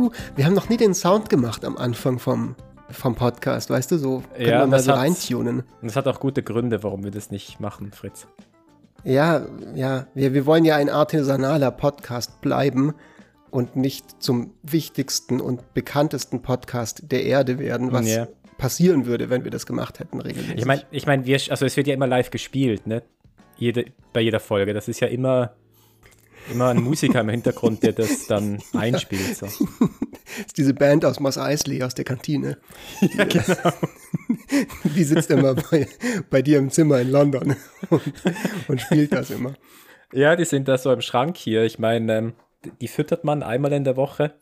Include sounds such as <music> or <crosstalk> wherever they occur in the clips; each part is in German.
Huhu. Wir haben noch nie den Sound gemacht am Anfang vom, vom Podcast, weißt du, so können ja, wir mal so reintunen. Und das hat auch gute Gründe, warum wir das nicht machen, Fritz. Ja, ja, wir, wir wollen ja ein artisanaler Podcast bleiben und nicht zum wichtigsten und bekanntesten Podcast der Erde werden, was ja. passieren würde, wenn wir das gemacht hätten regelmäßig. Ich meine, ich mein, also es wird ja immer live gespielt, ne? Jede, bei jeder Folge. Das ist ja immer immer ein Musiker im Hintergrund, der das dann einspielt. So. das <laughs> ist diese Band aus Moss Eisley aus der Kantine. Ja, genau. <laughs> Die sitzt immer bei, bei dir im Zimmer in London <laughs> und, und, spielt das immer. Ja, die sind da so im Schrank hier. Ich meine, ähm, die füttert man einmal in der Woche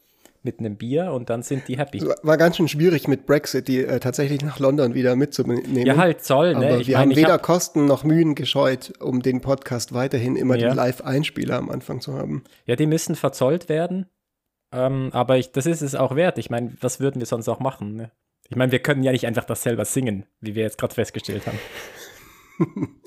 mit einem Bier und dann sind die happy. War ganz schön schwierig mit Brexit, die äh, tatsächlich nach London wieder mitzunehmen. Ja, halt Zoll, ne? Aber ich wir mein, haben weder hab... Kosten noch Mühen gescheut, um den Podcast weiterhin immer ja. den Live-Einspieler am Anfang zu haben. Ja, die müssen verzollt werden. Ähm, aber ich, das ist es auch wert. Ich meine, was würden wir sonst auch machen? Ne? Ich meine, wir können ja nicht einfach das selber singen, wie wir jetzt gerade festgestellt haben. <laughs>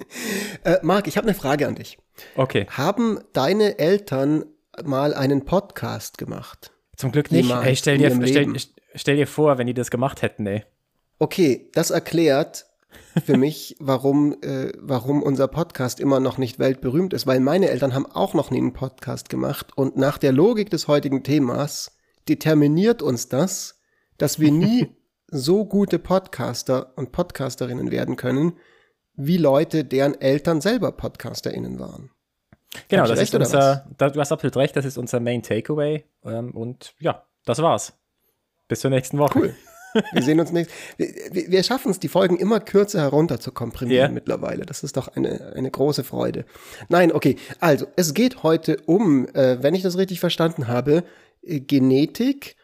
äh, Marc, ich habe eine Frage an dich. Okay. Haben deine Eltern mal einen Podcast gemacht? Zum Glück nicht. Ey, stell, dir, stell, stell dir vor, wenn die das gemacht hätten, ey. Okay, das erklärt für mich, <laughs> warum, äh, warum unser Podcast immer noch nicht weltberühmt ist, weil meine Eltern haben auch noch nie einen Podcast gemacht und nach der Logik des heutigen Themas determiniert uns das, dass wir nie <laughs> so gute Podcaster und Podcasterinnen werden können, wie Leute, deren Eltern selber PodcasterInnen waren. Genau, das recht, ist unser, du hast absolut recht, das ist unser Main Takeaway. Ähm, und ja, das war's. Bis zur nächsten Woche. Cool. <laughs> Wir sehen uns nächstes. Wir, wir schaffen es, die Folgen immer kürzer herunter zu komprimieren yeah. mittlerweile. Das ist doch eine, eine große Freude. Nein, okay. Also, es geht heute um, äh, wenn ich das richtig verstanden habe, äh, Genetik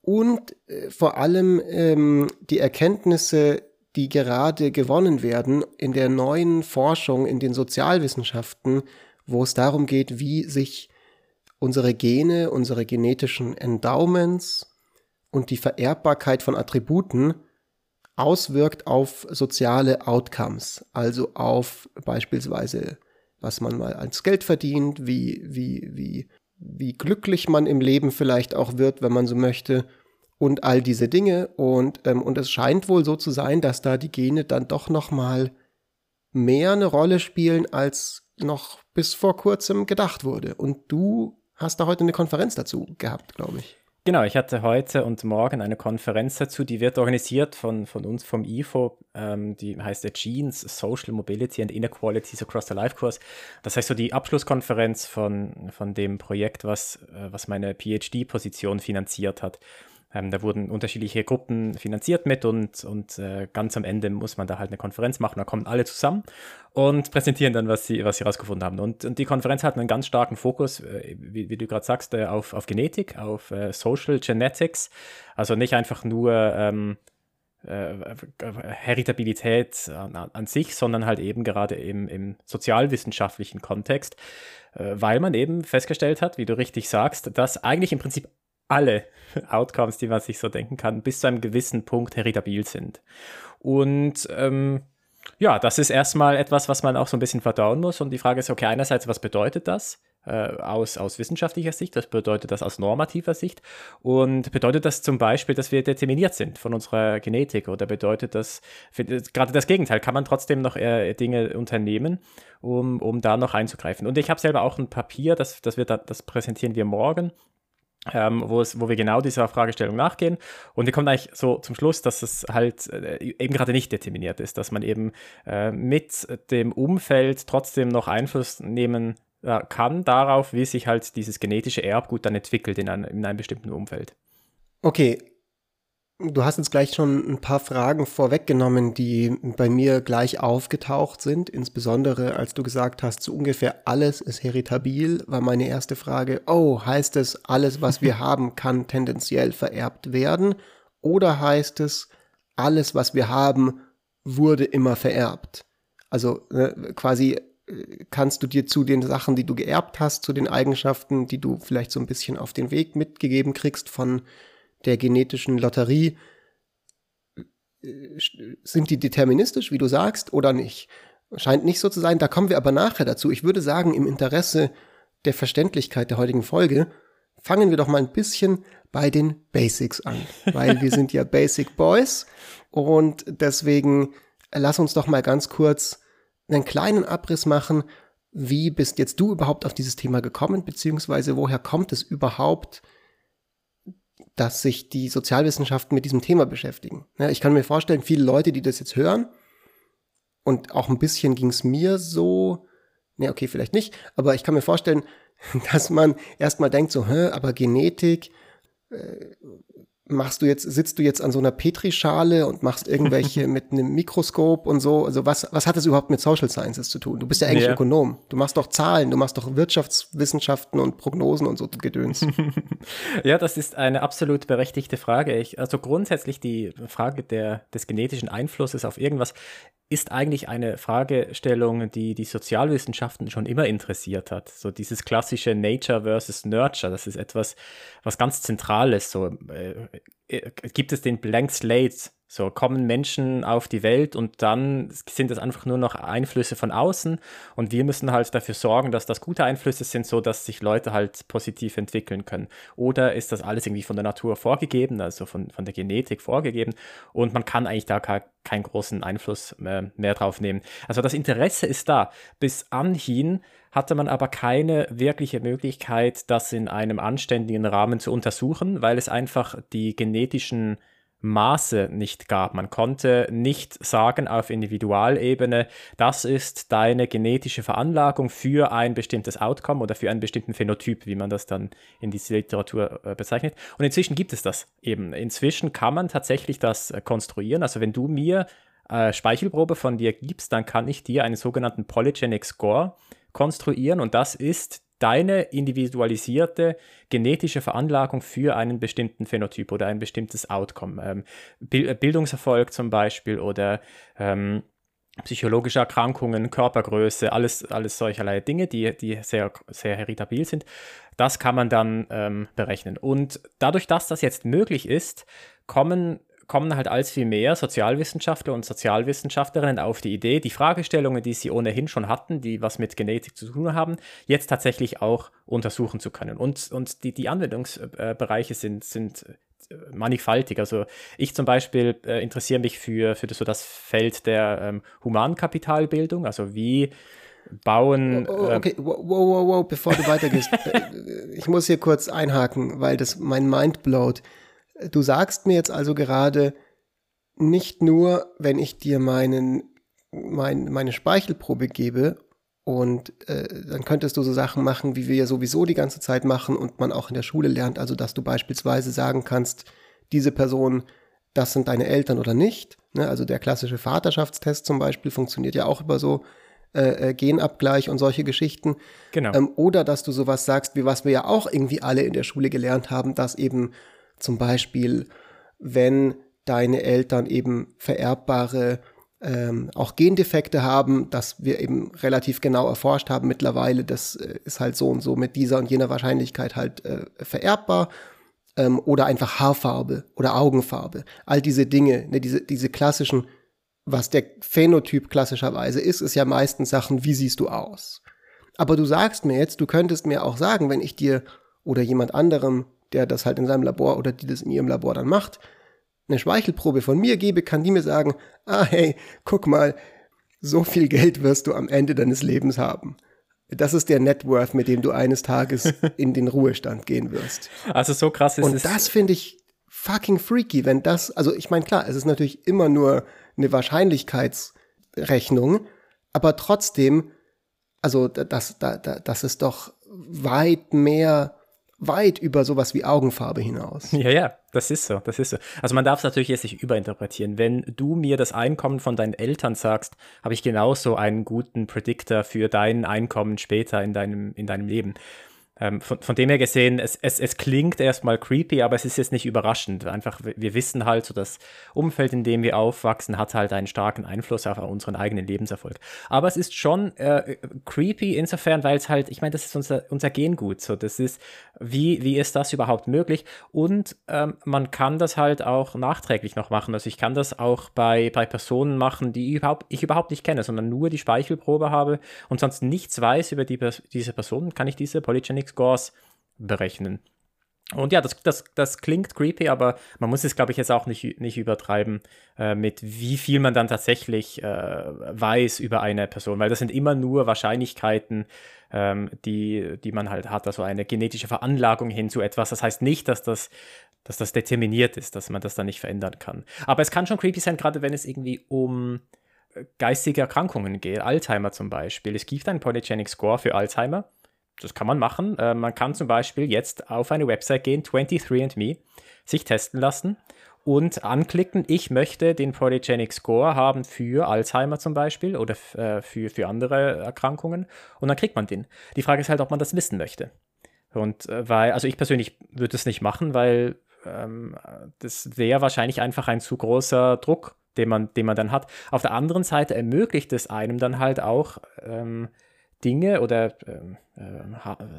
und äh, vor allem ähm, die Erkenntnisse, die gerade gewonnen werden in der neuen Forschung in den Sozialwissenschaften wo es darum geht, wie sich unsere Gene, unsere genetischen Endowments und die Vererbbarkeit von Attributen auswirkt auf soziale Outcomes, also auf beispielsweise, was man mal als Geld verdient, wie, wie, wie, wie glücklich man im Leben vielleicht auch wird, wenn man so möchte, und all diese Dinge. Und, ähm, und es scheint wohl so zu sein, dass da die Gene dann doch noch mal mehr eine Rolle spielen als noch bis vor kurzem gedacht wurde. Und du hast da heute eine Konferenz dazu gehabt, glaube ich. Genau, ich hatte heute und morgen eine Konferenz dazu, die wird organisiert von, von uns vom IFO, ähm, die heißt der Genes Social Mobility and Inequalities Across the Life Course. Das heißt so die Abschlusskonferenz von, von dem Projekt, was, äh, was meine PhD-Position finanziert hat. Ähm, da wurden unterschiedliche Gruppen finanziert mit und, und äh, ganz am Ende muss man da halt eine Konferenz machen. Da kommen alle zusammen und präsentieren dann, was sie, was sie rausgefunden haben. Und, und die Konferenz hat einen ganz starken Fokus, äh, wie, wie, du gerade sagst, äh, auf, auf Genetik, auf äh, Social Genetics. Also nicht einfach nur ähm, äh, Heritabilität an, an, sich, sondern halt eben gerade im, im sozialwissenschaftlichen Kontext, äh, weil man eben festgestellt hat, wie du richtig sagst, dass eigentlich im Prinzip alle <laughs> Outcomes, die man sich so denken kann, bis zu einem gewissen Punkt heritabil sind. Und ähm, ja, das ist erstmal etwas, was man auch so ein bisschen verdauen muss. Und die Frage ist, okay, einerseits, was bedeutet das äh, aus, aus wissenschaftlicher Sicht? Was bedeutet das aus normativer Sicht? Und bedeutet das zum Beispiel, dass wir determiniert sind von unserer Genetik? Oder bedeutet das gerade das Gegenteil? Kann man trotzdem noch äh, Dinge unternehmen, um, um da noch einzugreifen? Und ich habe selber auch ein Papier, das, das, wird, das präsentieren wir morgen ähm, wo, es, wo wir genau dieser Fragestellung nachgehen. Und wir kommen eigentlich so zum Schluss, dass es halt äh, eben gerade nicht determiniert ist, dass man eben äh, mit dem Umfeld trotzdem noch Einfluss nehmen äh, kann darauf, wie sich halt dieses genetische Erbgut dann entwickelt in, ein, in einem bestimmten Umfeld. Okay, Du hast jetzt gleich schon ein paar Fragen vorweggenommen, die bei mir gleich aufgetaucht sind. Insbesondere als du gesagt hast, so ungefähr alles ist heritabil, war meine erste Frage, oh, heißt es, alles, was wir <laughs> haben, kann tendenziell vererbt werden? Oder heißt es, alles, was wir haben, wurde immer vererbt? Also äh, quasi äh, kannst du dir zu den Sachen, die du geerbt hast, zu den Eigenschaften, die du vielleicht so ein bisschen auf den Weg mitgegeben kriegst von der genetischen Lotterie, sind die deterministisch, wie du sagst, oder nicht? Scheint nicht so zu sein. Da kommen wir aber nachher dazu. Ich würde sagen, im Interesse der Verständlichkeit der heutigen Folge fangen wir doch mal ein bisschen bei den Basics an, <laughs> weil wir sind ja Basic Boys und deswegen lass uns doch mal ganz kurz einen kleinen Abriss machen. Wie bist jetzt du überhaupt auf dieses Thema gekommen, beziehungsweise woher kommt es überhaupt, dass sich die Sozialwissenschaften mit diesem Thema beschäftigen? Ja, ich kann mir vorstellen, viele Leute, die das jetzt hören, und auch ein bisschen ging es mir so, ne, okay, vielleicht nicht, aber ich kann mir vorstellen, <laughs> dass man erstmal denkt so, hä, aber Genetik, äh, machst du jetzt, sitzt du jetzt an so einer Petrischale und machst irgendwelche <laughs> mit einem Mikroskop und so? Also was, was hat das überhaupt mit Social Sciences zu tun? Du bist ja eigentlich ja. Ökonom. Du machst doch Zahlen, du machst doch Wirtschaftswissenschaften und Prognosen und so Gedöns. <laughs> ja, das ist eine absolut berechtigte Frage. Ich, also grundsätzlich die Frage der, des genetischen Einflusses auf irgendwas ist eigentlich eine Fragestellung, die die Sozialwissenschaften schon immer interessiert hat. So dieses klassische Nature versus Nurture, das ist etwas, was ganz Zentrales. So äh, gibt es den Blank Slate so kommen Menschen auf die Welt und dann sind es einfach nur noch Einflüsse von außen und wir müssen halt dafür sorgen, dass das gute Einflüsse sind, so dass sich Leute halt positiv entwickeln können. Oder ist das alles irgendwie von der Natur vorgegeben, also von, von der Genetik vorgegeben und man kann eigentlich da kein, keinen großen Einfluss mehr, mehr drauf nehmen. Also das Interesse ist da. Bis anhin hatte man aber keine wirkliche Möglichkeit, das in einem anständigen Rahmen zu untersuchen, weil es einfach die genetischen Maße nicht gab. Man konnte nicht sagen auf Individualebene, das ist deine genetische Veranlagung für ein bestimmtes Outcome oder für einen bestimmten Phänotyp, wie man das dann in dieser Literatur äh, bezeichnet. Und inzwischen gibt es das eben. Inzwischen kann man tatsächlich das äh, konstruieren. Also wenn du mir äh, Speichelprobe von dir gibst, dann kann ich dir einen sogenannten Polygenic Score konstruieren und das ist deine individualisierte genetische Veranlagung für einen bestimmten Phänotyp oder ein bestimmtes Outcome. Ähm, Bildungserfolg zum Beispiel oder ähm, psychologische Erkrankungen, Körpergröße, alles, alles solcherlei Dinge, die, die sehr, sehr heritabil sind. Das kann man dann ähm, berechnen. Und dadurch, dass das jetzt möglich ist, kommen kommen halt als viel mehr Sozialwissenschaftler und Sozialwissenschaftlerinnen auf die Idee, die Fragestellungen, die sie ohnehin schon hatten, die was mit Genetik zu tun haben, jetzt tatsächlich auch untersuchen zu können. Und, und die, die Anwendungsbereiche sind, sind äh, mannigfaltig. Also ich zum Beispiel äh, interessiere mich für, für das, so das Feld der ähm, Humankapitalbildung, also wie bauen. Oh, oh, okay, wow, wow, wow, bevor du weitergehst. Äh, <laughs> ich muss hier kurz einhaken, weil das mein Mind blowt. Du sagst mir jetzt also gerade, nicht nur, wenn ich dir meinen, mein, meine Speichelprobe gebe und äh, dann könntest du so Sachen machen, wie wir ja sowieso die ganze Zeit machen und man auch in der Schule lernt, also dass du beispielsweise sagen kannst, diese Person, das sind deine Eltern oder nicht. Ne? Also der klassische Vaterschaftstest zum Beispiel funktioniert ja auch über so äh, äh Genabgleich und solche Geschichten. Genau. Ähm, oder dass du sowas sagst, wie was wir ja auch irgendwie alle in der Schule gelernt haben, dass eben zum Beispiel, wenn deine Eltern eben vererbbare ähm, auch Gendefekte haben, dass wir eben relativ genau erforscht haben mittlerweile, das äh, ist halt so und so mit dieser und jener Wahrscheinlichkeit halt äh, vererbbar. Ähm, oder einfach Haarfarbe oder Augenfarbe. All diese Dinge, ne, diese, diese klassischen, was der Phänotyp klassischerweise ist, ist ja meistens Sachen, wie siehst du aus? Aber du sagst mir jetzt, du könntest mir auch sagen, wenn ich dir oder jemand anderem der das halt in seinem Labor oder die das in ihrem Labor dann macht, eine Speichelprobe von mir gebe, kann die mir sagen, ah hey, guck mal, so viel Geld wirst du am Ende deines Lebens haben. Das ist der Net Worth, mit dem du eines Tages <laughs> in den Ruhestand gehen wirst. Also so krass ist Und es. Und das finde ich fucking freaky, wenn das, also ich meine, klar, es ist natürlich immer nur eine Wahrscheinlichkeitsrechnung, aber trotzdem, also das, das, das ist doch weit mehr weit über sowas wie Augenfarbe hinaus. <laughs> Ja, ja, das ist so, das ist so. Also man darf es natürlich jetzt nicht überinterpretieren. Wenn du mir das Einkommen von deinen Eltern sagst, habe ich genauso einen guten Predictor für dein Einkommen später in deinem, in deinem Leben. Ähm, von, von, dem her gesehen, es, es, es klingt erstmal creepy, aber es ist jetzt nicht überraschend. Einfach, wir wissen halt, so das Umfeld, in dem wir aufwachsen, hat halt einen starken Einfluss auf unseren eigenen Lebenserfolg. Aber es ist schon äh, creepy insofern, weil es halt, ich meine, das ist unser, unser Gengut. So, das ist, wie, wie ist das überhaupt möglich? Und ähm, man kann das halt auch nachträglich noch machen. Also ich kann das auch bei, bei Personen machen, die überhaupt, ich überhaupt nicht kenne, sondern nur die Speichelprobe habe und sonst nichts weiß über die, diese Person, kann ich diese Polygenic Scores berechnen. Und ja, das, das, das klingt creepy, aber man muss es, glaube ich, jetzt auch nicht, nicht übertreiben, äh, mit wie viel man dann tatsächlich äh, weiß über eine Person, weil das sind immer nur Wahrscheinlichkeiten, ähm, die, die man halt hat, also eine genetische Veranlagung hin zu etwas. Das heißt nicht, dass das, dass das determiniert ist, dass man das dann nicht verändern kann. Aber es kann schon creepy sein, gerade wenn es irgendwie um äh, geistige Erkrankungen geht, Alzheimer zum Beispiel. Es gibt einen Polygenic Score für Alzheimer das kann man machen. Äh, man kann zum Beispiel jetzt auf eine Website gehen, 23andMe, sich testen lassen und anklicken, ich möchte den Polygenic Score haben für Alzheimer zum Beispiel oder äh, für, für andere Erkrankungen und dann kriegt man den. Die Frage ist halt, ob man das wissen möchte. Und äh, weil, also ich persönlich würde es nicht machen, weil ähm, das wäre wahrscheinlich einfach ein zu großer Druck, den man, den man dann hat. Auf der anderen Seite ermöglicht es einem dann halt auch, ähm, Dinge oder ähm, äh,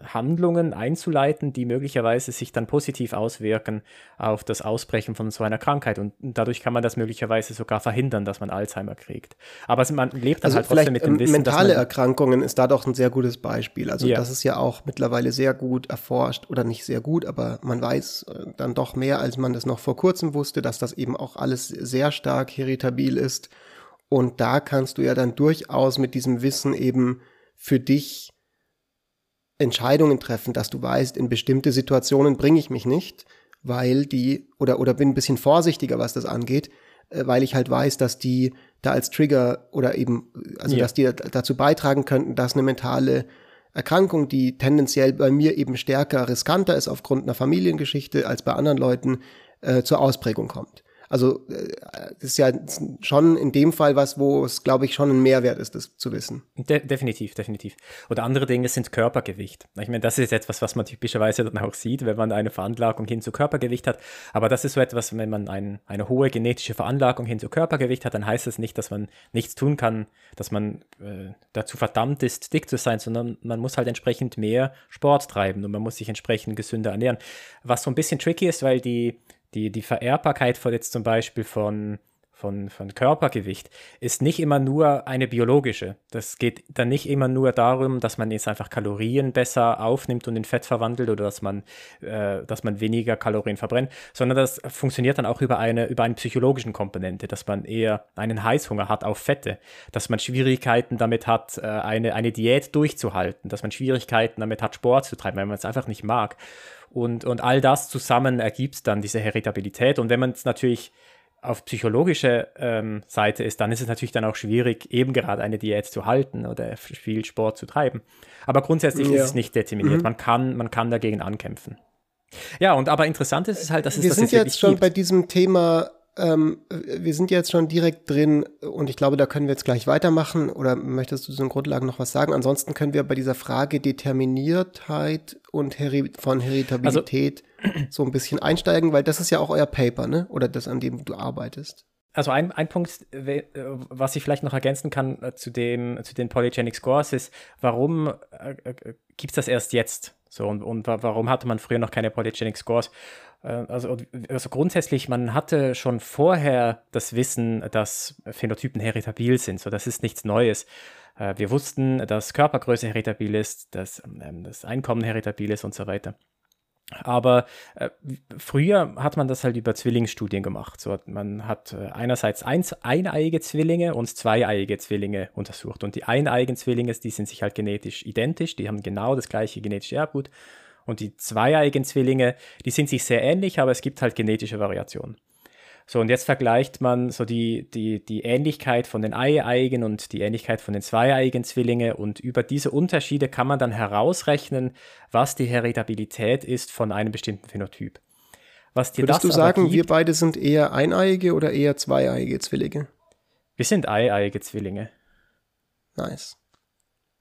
Handlungen einzuleiten, die möglicherweise sich dann positiv auswirken auf das Ausbrechen von so einer Krankheit. Und dadurch kann man das möglicherweise sogar verhindern, dass man Alzheimer kriegt. Aber man lebt dann also halt trotzdem mit dem Wissen. Mentale Erkrankungen ist da doch ein sehr gutes Beispiel. Also ja. das ist ja auch mittlerweile sehr gut erforscht oder nicht sehr gut, aber man weiß äh, dann doch mehr, als man das noch vor kurzem wusste, dass das eben auch alles sehr stark heritabil ist. Und da kannst du ja dann durchaus mit diesem Wissen eben für dich Entscheidungen treffen, dass du weißt, in bestimmte Situationen bringe ich mich nicht, weil die, oder, oder bin ein bisschen vorsichtiger, was das angeht, äh, weil ich halt weiß, dass die da als Trigger oder eben, also ja. dass die dazu beitragen könnten, dass eine mentale Erkrankung, die tendenziell bei mir eben stärker riskanter ist aufgrund einer Familiengeschichte als bei anderen Leuten, äh, zur Ausprägung kommt. Also äh, das ist ja schon in dem Fall was, wo es, glaube ich, schon ein Mehrwert ist, das zu wissen. De definitiv, definitiv. Oder andere Dinge sind Körpergewicht. Ich meine, das ist etwas, was man typischerweise dann auch sieht, wenn man eine Veranlagung hin zu Körpergewicht hat. Aber das ist so etwas, wenn man ein, eine hohe genetische Veranlagung hin zu Körpergewicht hat, dann heißt das nicht, dass man nichts tun kann, dass man äh, dazu verdammt ist, dick zu sein, sondern man muss halt entsprechend mehr Sport treiben und man muss sich entsprechend gesünder ernähren. Was so ein bisschen tricky ist, weil die die, die Vererbbarkeit von jetzt zum Beispiel von, von, von Körpergewicht ist nicht immer nur eine biologische. Das geht dann nicht immer nur darum, dass man jetzt einfach Kalorien besser aufnimmt und in Fett verwandelt oder dass man, äh, dass man weniger Kalorien verbrennt, sondern das funktioniert dann auch über eine, über eine psychologischen Komponente, dass man eher einen Heißhunger hat auf Fette, dass man Schwierigkeiten damit hat, äh, eine, eine Diät durchzuhalten, dass man Schwierigkeiten damit hat, Sport zu treiben, weil man es einfach nicht mag. Und, und all das zusammen ergibt dann diese Heritabilität. Und wenn man es natürlich auf psychologische ähm, Seite ist, dann ist es natürlich dann auch schwierig, eben gerade eine Diät zu halten oder viel Sport zu treiben. Aber grundsätzlich ja. ist es nicht determiniert. Mhm. Man, kann, man kann dagegen ankämpfen. Ja, und aber interessant ist es halt, dass es Wir das sind jetzt schon gibt. bei diesem Thema ähm, wir sind jetzt schon direkt drin und ich glaube, da können wir jetzt gleich weitermachen. Oder möchtest du zu den Grundlagen noch was sagen? Ansonsten können wir bei dieser Frage Determiniertheit und Heri von Heritabilität also, so ein bisschen einsteigen, weil das ist ja auch euer Paper, ne? Oder das, an dem du arbeitest. Also ein, ein Punkt, was ich vielleicht noch ergänzen kann äh, zu, dem, zu den Polygenic Scores, ist, warum äh, äh gibt es das erst jetzt? So, und, und warum hatte man früher noch keine Polygenic Scores? Äh, also, also, grundsätzlich, man hatte schon vorher das Wissen, dass Phänotypen heritabil sind. So, das ist nichts Neues. Äh, wir wussten, dass Körpergröße heritabil ist, dass ähm, das Einkommen heritabil ist und so weiter. Aber äh, früher hat man das halt über Zwillingsstudien gemacht. So, man hat äh, einerseits eins, eineiige Zwillinge und zweieiige Zwillinge untersucht. Und die eineigen Zwillinge, die sind sich halt genetisch identisch, die haben genau das gleiche genetische Erbgut. Und die zweieigen Zwillinge, die sind sich sehr ähnlich, aber es gibt halt genetische Variationen. So, und jetzt vergleicht man so die, die, die Ähnlichkeit von den Eieigen und die Ähnlichkeit von den zweieigen Zwillinge und über diese Unterschiede kann man dann herausrechnen, was die Heritabilität ist von einem bestimmten Phänotyp. Was dir Würdest du sagen, gibt, wir beide sind eher eineiige oder eher zweieiige Zwillinge? Wir sind eieiige Zwillinge. Nice.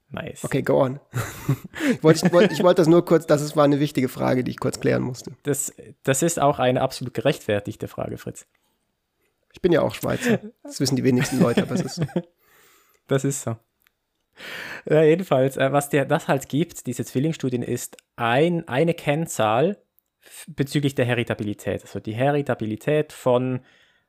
Nice. Okay, go on. ich wollte wollt, wollt das nur kurz, das war eine wichtige Frage, die ich kurz klären musste. Das, das ist auch eine absolut gerechtfertigte Frage, Fritz. Ich bin ja auch Schweizer. Das wissen die wenigsten Leute, aber es ist so. <laughs> Das ist so. Ja, jedenfalls, äh, was dir das halt gibt, diese Zwillingsstudien, ist ein, eine Kennzahl bezüglich der Heritabilität. Also die Heritabilität von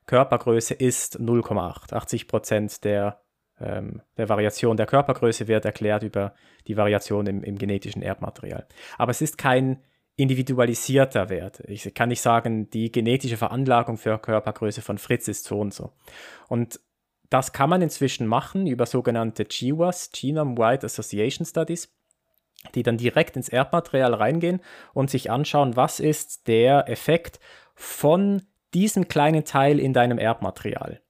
Körpergröße ist 0,8. 80 Prozent der ähm, der Variation der Körpergröße wird erklärt über die Variation im, im genetischen Erbmaterial. Aber es ist kein individualisierter wird. Ich kann nicht sagen, die genetische Veranlagung für Körpergröße von Fritz ist so und so. Und das kann man inzwischen machen über sogenannte GWAS, Genome Wide Association Studies, die dann direkt ins Erbmaterial reingehen und sich anschauen, was ist der Effekt von diesem kleinen Teil in deinem Erbmaterial.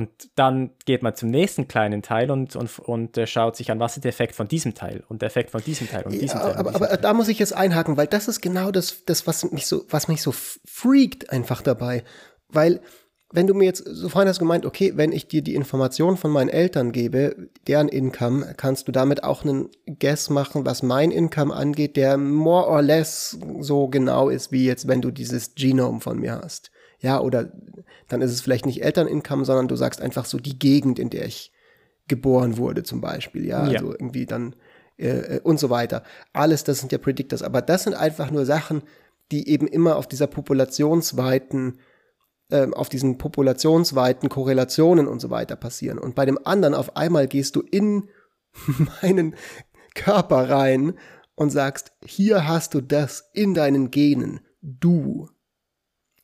Und dann geht man zum nächsten kleinen Teil und, und, und äh, schaut sich an, was ist der Effekt von diesem Teil und der Effekt von diesem Teil und diesem ja, Teil. Aber, diesem aber Teil. da muss ich jetzt einhaken, weil das ist genau das, das was, mich so, was mich so freakt einfach dabei. Weil, wenn du mir jetzt, so vorhin hast du gemeint, okay, wenn ich dir die Information von meinen Eltern gebe, deren Income, kannst du damit auch einen Guess machen, was mein Income angeht, der more or less so genau ist, wie jetzt, wenn du dieses Genome von mir hast. Ja, oder dann ist es vielleicht nicht Elternincome, sondern du sagst einfach so die Gegend, in der ich geboren wurde, zum Beispiel. Ja, Ja. also irgendwie dann äh, äh, und so weiter. Alles, das sind ja Predictors. Aber das sind einfach nur Sachen, die eben immer auf dieser populationsweiten, ähm, auf diesen populationsweiten Korrelationen und so weiter passieren. Und bei dem anderen auf einmal gehst du in <laughs> meinen Körper rein und sagst, hier hast du das in deinen Genen. Du.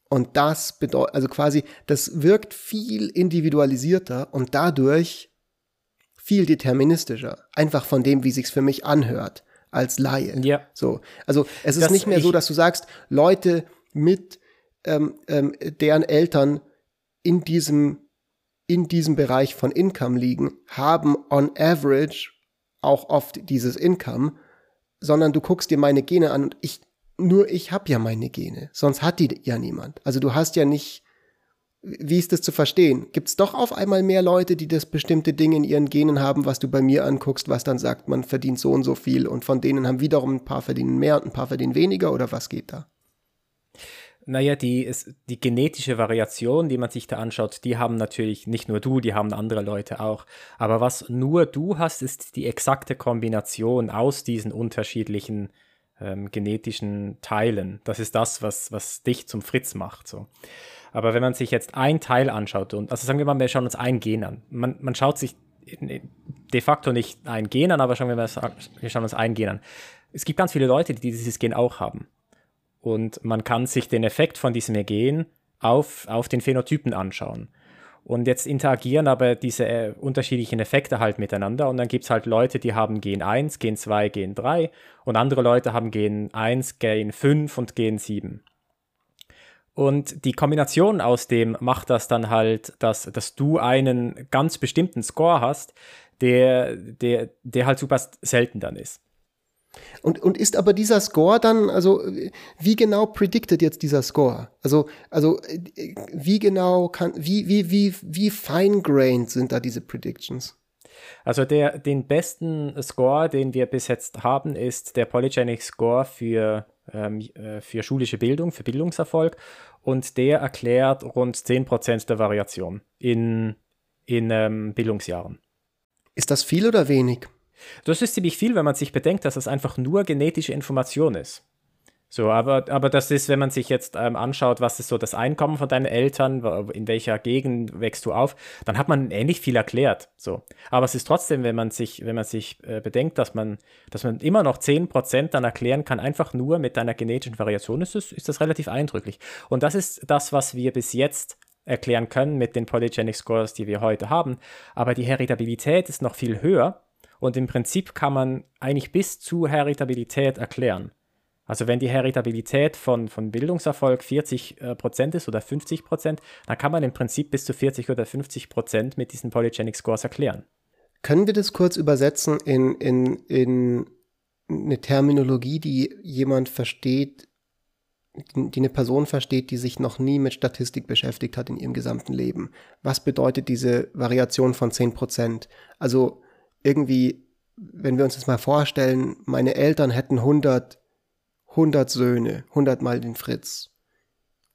Und das bedeutet, also quasi, das wirkt viel individualisierter und dadurch viel deterministischer. Einfach von dem, wie sich's für mich anhört als Laie. Ja. So. Also es ist Das nicht mehr so, dass du sagst, Leute mit ähm, ähm, deren Eltern in diesem, in diesem Bereich von Income liegen, haben on average auch oft dieses Income, sondern du guckst dir meine Gene an und ich, nur ich habe ja meine Gene, sonst hat die ja niemand. Also du hast ja nicht, wie ist das zu verstehen? Gibt es doch auf einmal mehr Leute, die das bestimmte Dinge in ihren Genen haben, was du bei mir anguckst, was dann sagt, man verdient so und so viel und von denen haben wiederum ein paar verdienen mehr und ein paar verdienen weniger oder was geht da? Naja, die, ist, die genetische Variation, die man sich da anschaut, die haben natürlich nicht nur du, die haben andere Leute auch. Aber was nur du hast, ist die exakte Kombination aus diesen unterschiedlichen ähm, genetischen Teilen. Das ist das, was, was dich zum Fritz macht. So. Aber wenn man sich jetzt ein Teil anschaut, und also sagen wir mal, wir schauen uns ein Gen an. Man, man schaut sich de facto nicht ein Gen an, aber schauen wir, mal, wir schauen uns ein Gen an. Es gibt ganz viele Leute, die dieses Gen auch haben. Und man kann sich den Effekt von diesem Gen auf, auf den Phänotypen anschauen. Und jetzt interagieren aber diese äh, unterschiedlichen Effekte halt miteinander. Und dann gibt es halt Leute, die haben Gen 1, Gen 2, Gen 3. Und andere Leute haben Gen 1, Gen 5 und Gen 7. Und die Kombination aus dem macht das dann halt, dass, dass du einen ganz bestimmten Score hast, der, der, der halt super selten dann ist. Und, und ist aber dieser Score dann, also wie genau predicted jetzt dieser Score? Also, also wie genau kann, wie, wie, wie, wie fine-grained sind da diese Predictions? Also der, den besten Score, den wir bis jetzt haben, ist der Polygenic Score für, ähm, äh, für schulische Bildung, für Bildungserfolg. Und der erklärt rund 10% der Variation in, in ähm, Bildungsjahren. Ist das viel oder wenig? Das ist ziemlich viel, wenn man sich bedenkt, dass das einfach nur genetische Information ist. So, aber, aber das ist, wenn man sich jetzt ähm, anschaut, was ist so das Einkommen von deinen Eltern, in welcher Gegend wächst du auf, dann hat man ähnlich viel erklärt. So. Aber es ist trotzdem, wenn man sich, wenn man sich äh, bedenkt, dass man, dass man immer noch 10% dann erklären kann, einfach nur mit deiner genetischen Variation, ist das, ist das relativ eindrücklich. Und das ist das, was wir bis jetzt erklären können mit den Polygenic Scores, die wir heute haben. Aber die Heritabilität ist noch viel höher. Und im Prinzip kann man eigentlich bis zu Heritabilität erklären. Also wenn die Heritabilität von, von Bildungserfolg 40 äh, Prozent ist oder 50 Prozent, dann kann man im Prinzip bis zu 40 oder 50 Prozent mit diesen Polygenic Scores erklären. Können wir das kurz übersetzen in, in, in eine Terminologie, die jemand versteht, die eine Person versteht, die sich noch nie mit Statistik beschäftigt hat in ihrem gesamten Leben? Was bedeutet diese Variation von 10 Prozent? Also irgendwie, wenn wir uns das mal vorstellen, meine Eltern hätten 100 100 Söhne, 100 mal den Fritz.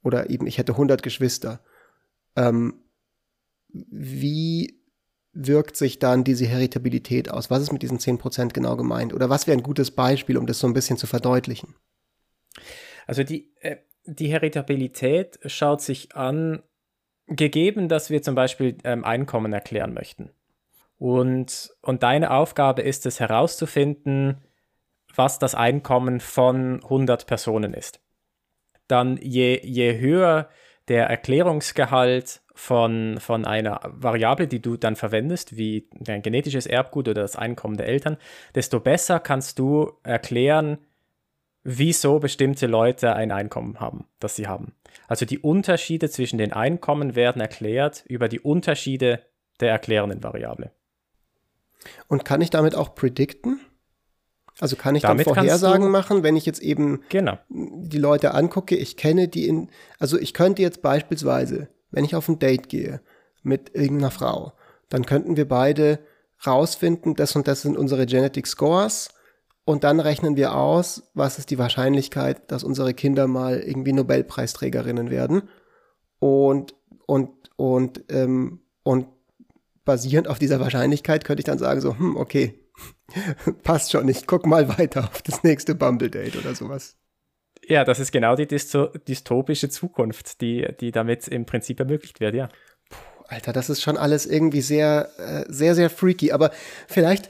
Oder eben, ich hätte 100 Geschwister. Ähm, wie wirkt sich dann diese Heritabilität aus? Was ist mit diesen 10% genau gemeint? Oder was wäre ein gutes Beispiel, um das so ein bisschen zu verdeutlichen? Also die, äh, die Heritabilität schaut sich an, gegeben, dass wir zum Beispiel ähm, Einkommen erklären möchten. Und, und deine Aufgabe ist es herauszufinden, was das Einkommen von 100 Personen ist. Dann je, je höher der Erklärungsgehalt von, von einer Variable, die du dann verwendest, wie dein genetisches Erbgut oder das Einkommen der Eltern, desto besser kannst du erklären, wieso bestimmte Leute ein Einkommen haben, das sie haben. Also die Unterschiede zwischen den Einkommen werden erklärt über die Unterschiede der erklärenden Variable. Und kann ich damit auch predikten? Also kann ich Damit dann Vorhersagen machen, wenn ich jetzt eben genau. die Leute angucke, ich kenne die in, also ich könnte jetzt beispielsweise, wenn ich auf ein Date gehe mit irgendeiner Frau, dann könnten wir beide rausfinden, das und das sind unsere Genetic Scores und dann rechnen wir aus, was ist die Wahrscheinlichkeit, dass unsere Kinder mal irgendwie Nobelpreisträgerinnen werden und und und ähm, und basierend auf dieser Wahrscheinlichkeit könnte ich dann sagen so, hm, okay, <laughs> passt schon, ich guck mal weiter auf das nächste Bumble Date oder sowas. Ja, das ist genau die dystopische Zukunft, die, die damit im Prinzip ermöglicht wird, ja. Puh, Alter, das ist schon alles irgendwie sehr, äh, sehr, sehr freaky. Aber vielleicht,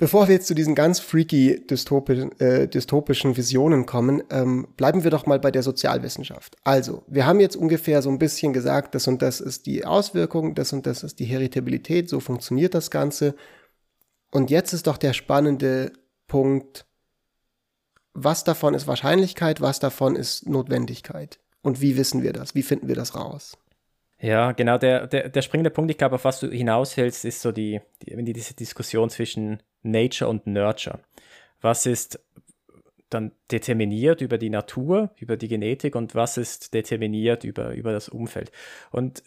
bevor wir jetzt zu diesen ganz freaky dystopi äh, dystopischen Visionen kommen, ähm, bleiben wir doch mal bei der Sozialwissenschaft. Also, wir haben jetzt ungefähr so ein bisschen gesagt, das und das ist die Auswirkung, das und das ist die Heritabilität, so funktioniert das Ganze. Und jetzt ist doch der spannende Punkt, was davon ist Wahrscheinlichkeit, was davon ist Notwendigkeit? Und wie wissen wir das? Wie finden wir das raus? Ja, genau, der, der, der springende Punkt, ich glaube, auf was du hinaushältst, ist so die, die, diese Diskussion zwischen Nature und Nurture. Was ist dann determiniert über die Natur, über die Genetik und was ist determiniert über, über das Umfeld? Und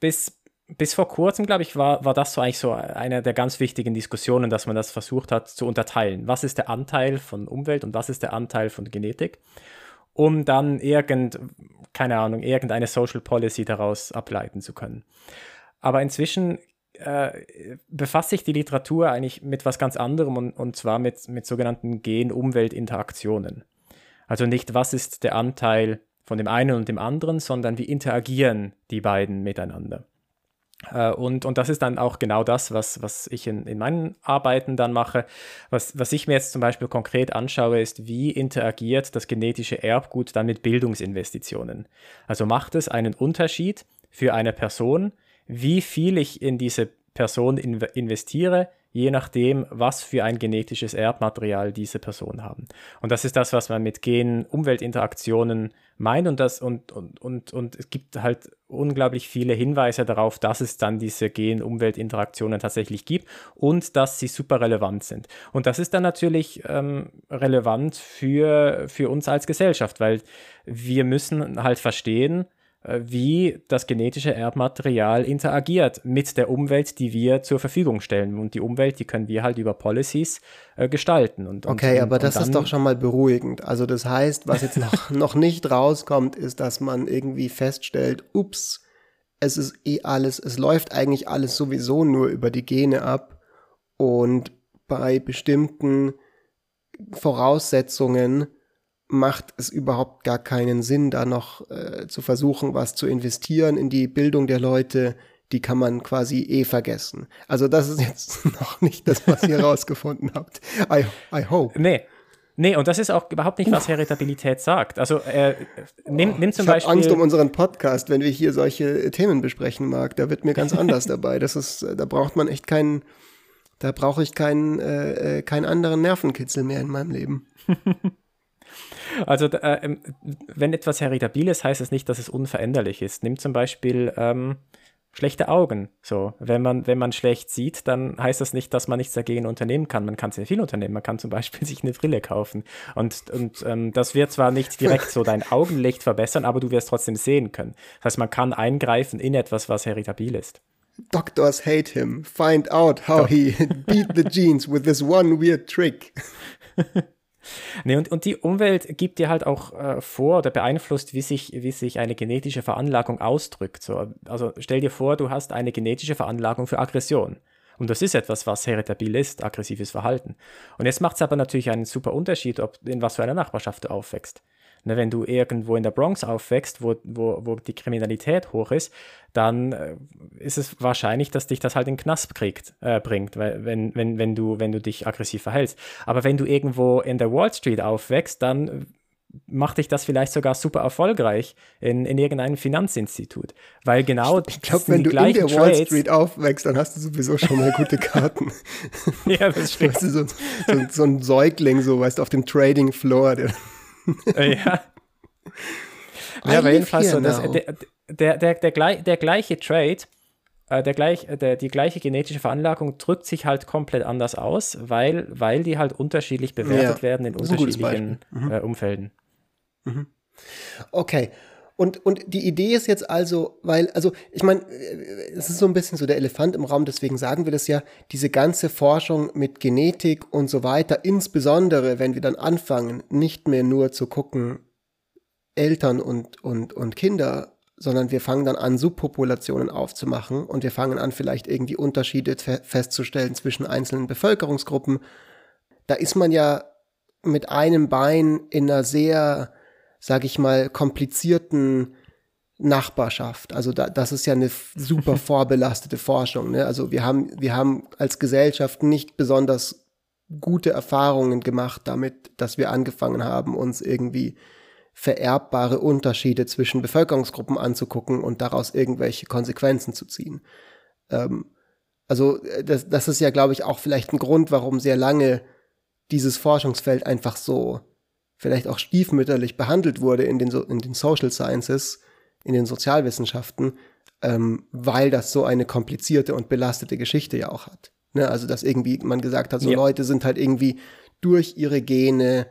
bis, bis vor kurzem, glaube ich, war, war das so eigentlich so eine der ganz wichtigen Diskussionen, dass man das versucht hat zu unterteilen. Was ist der Anteil von Umwelt und was ist der Anteil von Genetik? Um dann irgend, keine Ahnung, irgendeine Social Policy daraus ableiten zu können. Aber inzwischen äh, befasst sich die Literatur eigentlich mit was ganz anderem und, und zwar mit, mit sogenannten Gen-Umwelt-Interaktionen. Also nicht, was ist der Anteil von dem einen und dem anderen, sondern wie interagieren die beiden miteinander. Äh, und, und das ist dann auch genau das, was, was ich in, in meinen Arbeiten dann mache. Was, was ich mir jetzt zum Beispiel konkret anschaue, ist, wie interagiert das genetische Erbgut dann mit Bildungsinvestitionen. Also macht es einen Unterschied für eine Person, wie viel ich in diese Person investiere, je nachdem, was für ein genetisches Erbmaterial diese Personen haben. Und das ist das, was man mit Gen-Umweltinteraktionen meint und, das, und, und, und, und es gibt halt unglaublich viele Hinweise darauf, dass es dann diese Gen-Umweltinteraktionen tatsächlich gibt und dass sie super relevant sind. Und das ist dann natürlich ähm, relevant für, für uns als Gesellschaft, weil wir müssen halt verstehen, wie das genetische Erbmaterial interagiert mit der Umwelt, die wir zur Verfügung stellen. Und die Umwelt, die können wir halt über Policies äh, gestalten. Und, okay, und, aber das ist doch schon mal beruhigend. Also das heißt, was jetzt noch, <laughs> noch nicht rauskommt, ist, dass man irgendwie feststellt, ups, es ist eh alles, es läuft eigentlich alles sowieso nur über die Gene ab. Und bei bestimmten Voraussetzungen macht es überhaupt gar keinen Sinn, da noch äh, zu versuchen, was zu investieren in die Bildung der Leute. Die kann man quasi eh vergessen. Also das ist jetzt <laughs> noch nicht das, was ihr <laughs> rausgefunden habt. I, I hope. Nee. Nee, und das ist auch überhaupt nicht, was Heritabilität sagt. Also äh, nimm, nimm zum ich Beispiel. Angst um unseren Podcast, wenn wir hier solche Themen besprechen mag. Da wird mir ganz anders <laughs> dabei. Das ist, da braucht man echt keinen, da brauche ich keinen, äh, äh keinen anderen Nervenkitzel mehr in meinem Leben. Also, äh, ähm, wenn etwas heritabil ist, heißt es das nicht, dass es unveränderlich ist. Nimm zum Beispiel ähm, schlechte Augen. So, wenn man, wenn man schlecht sieht, dann heißt das nicht, dass man nichts dagegen unternehmen kann. Man kann sehr viel unternehmen. Man kann zum Beispiel <laughs> sich eine Brille kaufen. Und, und ähm, das wird zwar nicht direkt so dein Augenlicht verbessern, aber du wirst trotzdem sehen können. Das heißt, man kann eingreifen in etwas, was heritabil ist. Doctors hate him. Find out how he beat the <laughs> genes with this one weird trick. <laughs> Nee, und, und die Umwelt gibt dir halt auch äh, vor oder beeinflusst, wie sich, wie sich eine genetische Veranlagung ausdrückt. So, also stell dir vor, du hast eine genetische Veranlagung für Aggression. Und das ist etwas, was heritabil ist, aggressives Verhalten. Und jetzt macht es aber natürlich einen super Unterschied, ob in was für einer Nachbarschaft du aufwächst. Ne, wenn du irgendwo in der Bronx aufwächst, wo, wo, wo die Kriminalität hoch ist, dann äh, ist es wahrscheinlich, dass dich das halt in den Knast kriegt, äh, bringt, weil, wenn, wenn, wenn, du, wenn du dich aggressiv verhältst. Aber wenn du irgendwo in der Wall Street aufwächst, dann macht dich das vielleicht sogar super erfolgreich in, in irgendeinem Finanzinstitut. Weil genau Ich, glaube, wenn du in der Wall Street aufwächst, dann hast du sowieso schon mal gute Karten. <laughs> ja, das stimmt. Weißt du, so, so, so, ein Säugling, so weißt du, auf dem Trading Floor. Der äh, ja. ja, aber jedenfalls so, das, der, der, der, der, der gleiche Trade, äh, der gleich, der, die gleiche genetische Veranlagung drückt sich halt komplett anders aus, weil, weil die halt unterschiedlich bewertet ja, werden in unterschiedlichen mhm. äh, Umfelden. Mhm. Okay. Und, und die Idee ist jetzt also, weil, also ich meine, es ist so ein bisschen so der Elefant im Raum, deswegen sagen wir das ja, diese ganze Forschung mit Genetik und so weiter, insbesondere wenn wir dann anfangen, nicht mehr nur zu gucken, Eltern und, und, und Kinder, sondern wir fangen dann an, Subpopulationen aufzumachen und wir fangen an, vielleicht irgendwie Unterschiede festzustellen zwischen einzelnen Bevölkerungsgruppen. Da ist man ja mit einem Bein in einer sehr sage ich mal, komplizierten Nachbarschaft. Also da, das ist ja eine super <laughs> vorbelastete Forschung. Ne? Also wir haben, wir haben als Gesellschaft nicht besonders gute Erfahrungen gemacht damit, dass wir angefangen haben, uns irgendwie vererbbare Unterschiede zwischen Bevölkerungsgruppen anzugucken und daraus irgendwelche Konsequenzen zu ziehen. Ähm, also äh, das, das ist ja, glaube ich, auch vielleicht ein Grund, warum sehr lange dieses Forschungsfeld einfach so vielleicht auch stiefmütterlich behandelt wurde in den, so in den Social Sciences, in den Sozialwissenschaften, ähm, weil das so eine komplizierte und belastete Geschichte ja auch hat. Ne? Also, dass irgendwie man gesagt hat, so ja. Leute sind halt irgendwie durch ihre Gene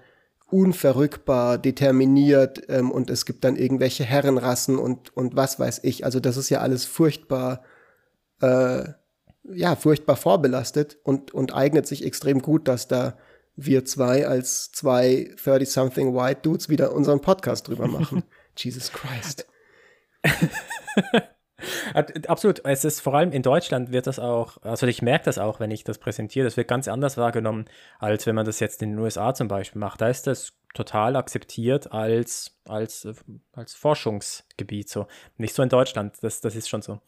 unverrückbar determiniert ähm, und es gibt dann irgendwelche Herrenrassen und, und was weiß ich. Also, das ist ja alles furchtbar, äh, ja, furchtbar vorbelastet und, und eignet sich extrem gut, dass da wir zwei als zwei 30-something White Dudes wieder unseren Podcast drüber machen. <laughs> Jesus Christ. <laughs> Absolut. Es ist vor allem in Deutschland wird das auch, also ich merke das auch, wenn ich das präsentiere, das wird ganz anders wahrgenommen, als wenn man das jetzt in den USA zum Beispiel macht. Da ist das total akzeptiert als, als, als Forschungsgebiet. So. Nicht so in Deutschland, das, das ist schon so.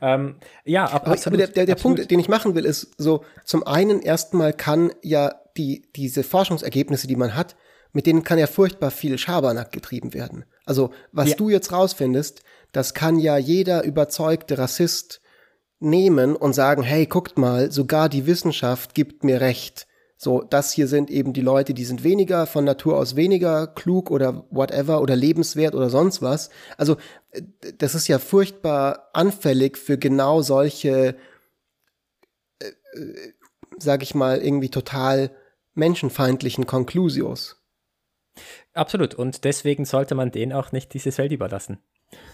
Ähm, ja, ab, aber, absolut, aber der, der, der Punkt, den ich machen will, ist so, zum einen erstmal kann ja die, diese Forschungsergebnisse, die man hat, mit denen kann ja furchtbar viel Schabernack getrieben werden. Also, was ja. du jetzt rausfindest, das kann ja jeder überzeugte Rassist nehmen und sagen, hey, guckt mal, sogar die Wissenschaft gibt mir recht. So, das hier sind eben die Leute, die sind weniger von Natur aus weniger klug oder whatever oder lebenswert oder sonst was. Also, das ist ja furchtbar anfällig für genau solche, äh, äh sag ich mal, irgendwie total menschenfeindlichen Conclusios. Absolut. Und deswegen sollte man denen auch nicht dieses Feld überlassen.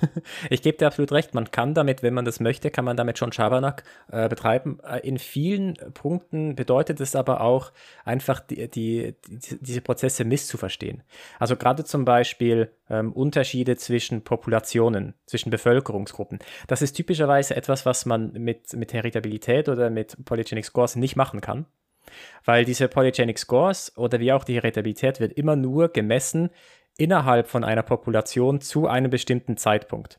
<laughs> ich gebe dir absolut recht, man kann damit, wenn man das möchte, kann man damit schon Schabernack äh, betreiben. Äh, in vielen Punkten bedeutet es aber auch einfach die, die, die diese Prozesse misszuverstehen. Also gerade zum Beispiel ähm, Unterschiede zwischen Populationen, zwischen Bevölkerungsgruppen. Das ist typischerweise etwas, was man mit, mit Heritabilität oder mit Polygenic Scores nicht machen kann. Weil diese Polygenic Scores oder wie auch die Heritabilität wird immer nur gemessen innerhalb von einer Population zu einem bestimmten Zeitpunkt.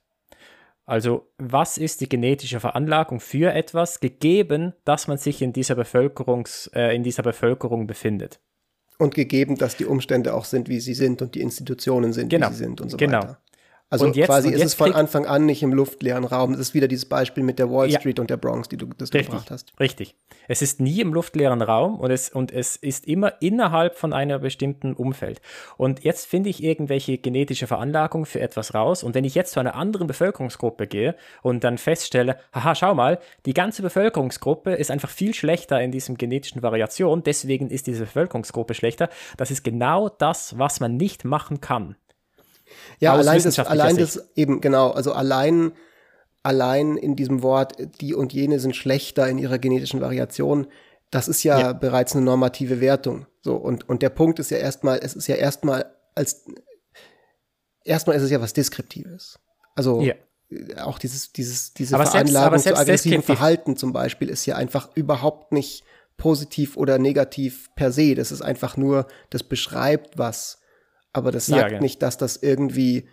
Also was ist die genetische Veranlagung für etwas, gegeben, dass man sich in dieser, Bevölkerungs, äh, in dieser Bevölkerung befindet? Und gegeben, dass die Umstände auch sind, wie sie sind und die Institutionen sind, genau. wie sie sind und so genau. weiter. Also jetzt, quasi ist es von Anfang an nicht im luftleeren Raum. Das ist wieder dieses Beispiel mit der Wall Street ja. und der Bronx, die du, das du gebracht hast. Richtig. Es ist nie im luftleeren Raum und es, und es ist immer innerhalb von einer bestimmten Umfeld. Und jetzt finde ich irgendwelche genetische Veranlagung für etwas raus. Und wenn ich jetzt zu einer anderen Bevölkerungsgruppe gehe und dann feststelle, haha, schau mal, die ganze Bevölkerungsgruppe ist einfach viel schlechter in diesem genetischen Variation, deswegen ist diese Bevölkerungsgruppe schlechter. Das ist genau das, was man nicht machen kann. Ja, allein das, allein das eben, genau, also allein, allein in diesem Wort, die und jene sind schlechter in ihrer genetischen Variation, das ist ja, ja. bereits eine normative Wertung. So, und, und der Punkt ist ja erstmal, es ist ja erstmal als, erstmal ist es ja was Deskriptives. Also, ja. auch dieses, dieses, diese aber Veranlagung selbst, zu aggressivem Verhalten zum Beispiel ist ja einfach überhaupt nicht positiv oder negativ per se. Das ist einfach nur, das beschreibt was aber das sagt ja, nicht, dass das irgendwie,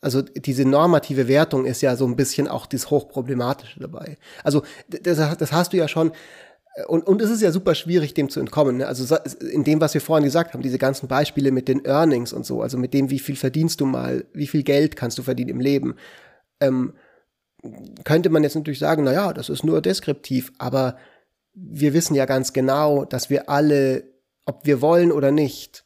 also diese normative Wertung ist ja so ein bisschen auch das Hochproblematische dabei. Also das, das hast du ja schon, und, und es ist ja super schwierig, dem zu entkommen. Ne? Also in dem, was wir vorhin gesagt haben, diese ganzen Beispiele mit den Earnings und so, also mit dem, wie viel verdienst du mal, wie viel Geld kannst du verdienen im Leben, ähm, könnte man jetzt natürlich sagen, na ja, das ist nur deskriptiv, aber wir wissen ja ganz genau, dass wir alle, ob wir wollen oder nicht,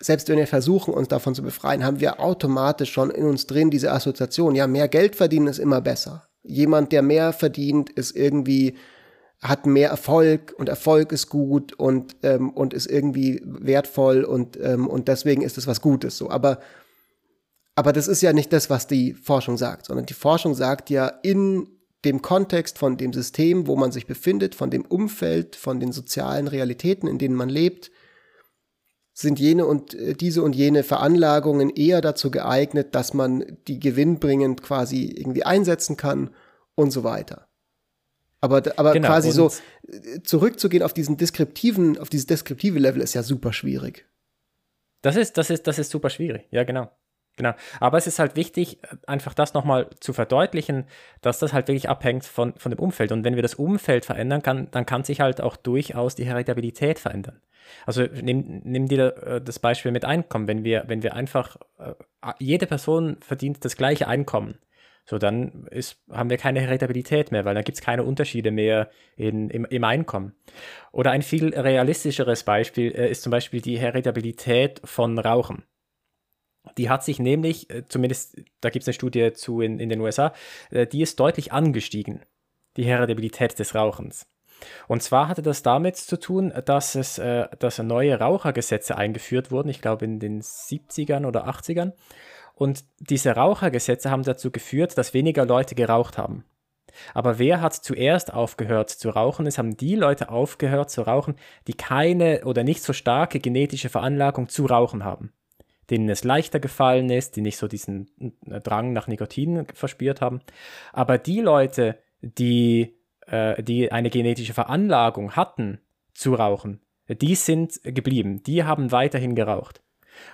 selbst wenn wir versuchen, uns davon zu befreien, haben wir automatisch schon in uns drin diese Assoziation, ja, mehr Geld verdienen ist immer besser. Jemand, der mehr verdient, ist irgendwie hat mehr Erfolg und Erfolg ist gut und, ähm, und ist irgendwie wertvoll und, ähm, und deswegen ist es was Gutes so. Aber, aber das ist ja nicht das, was die Forschung sagt, sondern die Forschung sagt ja in dem Kontext von dem System, wo man sich befindet, von dem Umfeld, von den sozialen Realitäten, in denen man lebt, sind jene und äh, diese und jene Veranlagungen eher dazu geeignet, dass man die gewinnbringend quasi irgendwie einsetzen kann und so weiter. Aber, aber genau, quasi so äh, zurückzugehen auf diesen deskriptiven, auf dieses deskriptive Level ist ja super schwierig. Das ist, das ist, das ist super schwierig. Ja, genau. Genau. Aber es ist halt wichtig, einfach das nochmal zu verdeutlichen, dass das halt wirklich abhängt von, von dem Umfeld. Und wenn wir das Umfeld verändern, kann, dann kann sich halt auch durchaus die Heritabilität verändern. Also nimm, nimm dir äh, das Beispiel mit Einkommen. Wenn wir, wenn wir einfach, äh, jede Person verdient das gleiche Einkommen so, dann ist, haben wir keine Heritabilität mehr, weil dann gibt es keine Unterschiede mehr in, im, im, Einkommen. Oder ein viel realistischeres Beispiel äh, ist zum Beispiel die Heritabilität von Rauchen. Die hat sich nämlich, zumindest, da gibt es eine Studie zu in, in den USA, die ist deutlich angestiegen, die Heritabilität des Rauchens. Und zwar hatte das damit zu tun, dass es äh, dass neue Rauchergesetze eingeführt wurden, ich glaube in den 70ern oder 80ern. Und diese Rauchergesetze haben dazu geführt, dass weniger Leute geraucht haben. Aber wer hat zuerst aufgehört zu rauchen? Es haben die Leute aufgehört zu rauchen, die keine oder nicht so starke genetische Veranlagung zu rauchen haben. Denen es leichter gefallen ist, die nicht so diesen äh, Drang nach Nikotin verspürt haben. Aber die Leute, die, äh, die eine genetische Veranlagung hatten zu rauchen, die sind geblieben. Die haben weiterhin geraucht.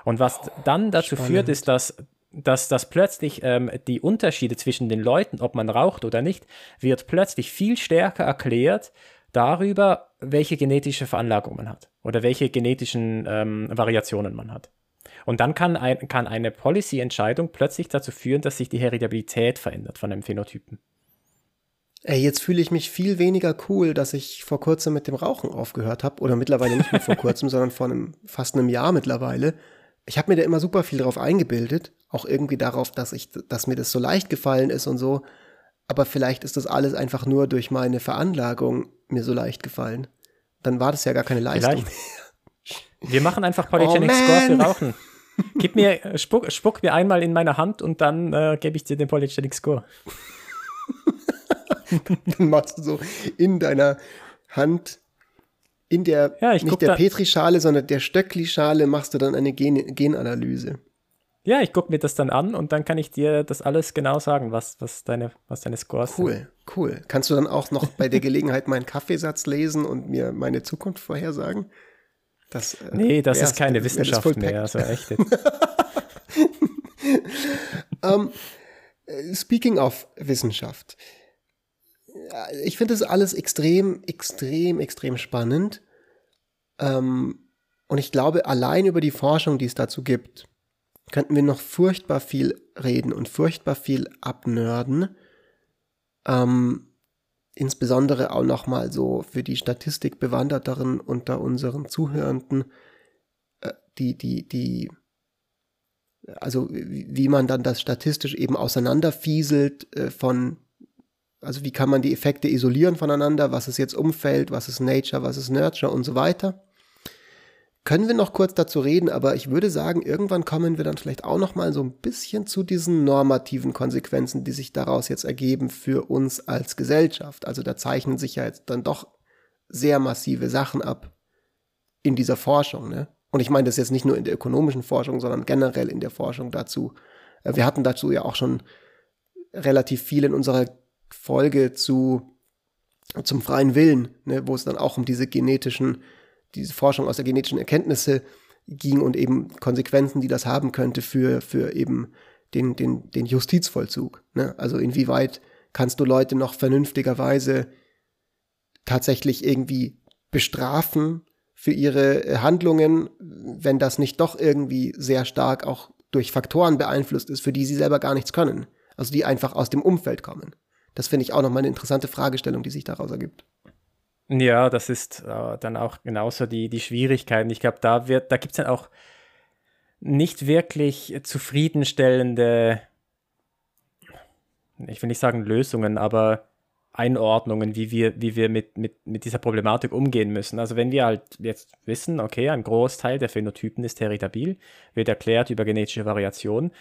Und was dann dazu Spannend. führt, ist, dass dass, dass plötzlich ähm, die Unterschiede zwischen den Leuten, ob man raucht oder nicht, wird plötzlich viel stärker erklärt darüber, welche genetische Veranlagung man hat oder welche genetischen ähm, Variationen man hat. Und dann kann, ein, kann eine Policy-Entscheidung plötzlich dazu führen, dass sich die Heritabilität verändert von einem Phänotypen. Ey, jetzt fühle ich mich viel weniger cool, dass ich vor kurzem mit dem Rauchen aufgehört habe. Oder mittlerweile nicht mehr vor kurzem, <laughs> sondern vor einem, fast einem Jahr mittlerweile. Ich habe mir da immer super viel drauf eingebildet auch irgendwie darauf, dass ich, dass mir das so leicht gefallen ist und so. Aber vielleicht ist das alles einfach nur durch meine Veranlagung mir so leicht gefallen. Dann war das ja gar keine Leistung. Vielleicht. Wir machen einfach Polygenic oh, Score für Rauchen. Gib mir, spuck, spuck mir einmal in meine Hand und dann äh, gebe ich dir den Polygenic Score. <laughs> dann machst du so in deiner Hand, in der, ja, nicht der Petrischale, sondern der Stöckli-Schale machst du dann eine Gen Genanalyse. Ja, ich gucke mir das dann an und dann kann ich dir das alles genau sagen, was, was, deine, was deine Scores cool, sind. Cool, cool. Kannst du dann auch noch bei der Gelegenheit meinen Kaffeesatz lesen und mir meine Zukunft vorhersagen? Das, äh, nee, das ist keine Wissenschaft mehr, also echt. um, <laughs> ähm, speaking of Wissenschaft. Ich finde das alles extrem, extrem, extrem spannend. Ähm, und ich glaube, allein über die Forschung, die es dazu gibt, könnten wir noch furchtbar viel reden und furchtbar viel abnörden. Ähm, insbesondere auch nochmal so für die Statistikbewanderteren unter unseren Zuhörenden, äh, die, die, die, also wie, wie man dann das statistisch eben auseinanderfieselt äh, von, also wie kann man die Effekte isolieren voneinander, was ist jetzt Umfeld, was ist Nature, was ist Nurture und so weiter können wir noch kurz dazu reden, aber ich würde sagen, irgendwann kommen wir dann vielleicht auch noch mal so ein bisschen zu diesen normativen Konsequenzen, die sich daraus jetzt ergeben für uns als Gesellschaft. Also da zeichnen sich ja jetzt dann doch sehr massive Sachen ab in dieser Forschung, ne? Und ich meine das jetzt nicht nur in der ökonomischen Forschung, sondern generell in der Forschung dazu. Äh, wir hatten dazu ja auch schon relativ viel in unserer Folge zu zum freien Willen, ne, wo es dann auch um diese genetischen diese Forschung aus der genetischen Erkenntnisse ging und eben Konsequenzen, die das haben könnte für, für eben den, den, den Justizvollzug. Ne? Also inwieweit kannst du Leute noch vernünftigerweise tatsächlich irgendwie bestrafen für ihre äh, Handlungen, wenn das nicht doch irgendwie sehr stark auch durch Faktoren beeinflusst ist, für die sie selber gar nichts können. Also die einfach aus dem Umfeld kommen. Das finde ich auch nochmal eine interessante Fragestellung, die sich daraus ergibt. Ja, das ist äh, dann auch genauso die, die Schwierigkeiten. Ich glaube, da wird, da gibt es dann auch nicht wirklich zufriedenstellende, ich will nicht sagen Lösungen, aber Einordnungen, wie wir, wie wir mit, mit, mit dieser Problematik umgehen müssen. Also wenn wir halt jetzt wissen, okay, ein Großteil der Phänotypen ist heritabil, wird erklärt über genetische Variation,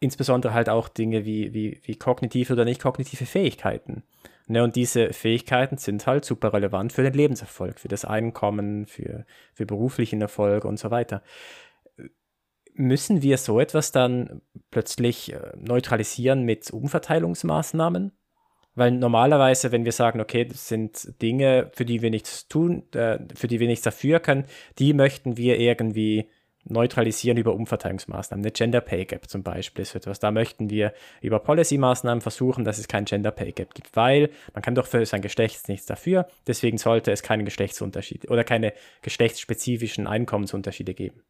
insbesondere halt auch Dinge wie, wie, wie kognitive oder nicht kognitive Fähigkeiten. Ne, und diese Fähigkeiten sind halt super relevant für den Lebenserfolg, für das Einkommen, für, für beruflichen Erfolg und so weiter. Müssen wir so etwas dann plötzlich äh, neutralisieren mit Umverteilungsmaßnahmen? Weil normalerweise, wenn wir sagen, okay, das sind Dinge, für die wir nichts tun, äh, für die wir nichts dafür können, die möchten wir irgendwie neutralisieren über Umverteilungsmaßnahmen. Eine Gender Pay Gap zum Beispiel ist etwas. Da möchten wir über Policy-Maßnahmen versuchen, dass es kein Gender Pay Gap gibt, weil man kann doch für sein Geschlecht nichts dafür. Deswegen sollte es keine Geschlechtsunterschiede oder keine geschlechtsspezifischen Einkommensunterschiede geben.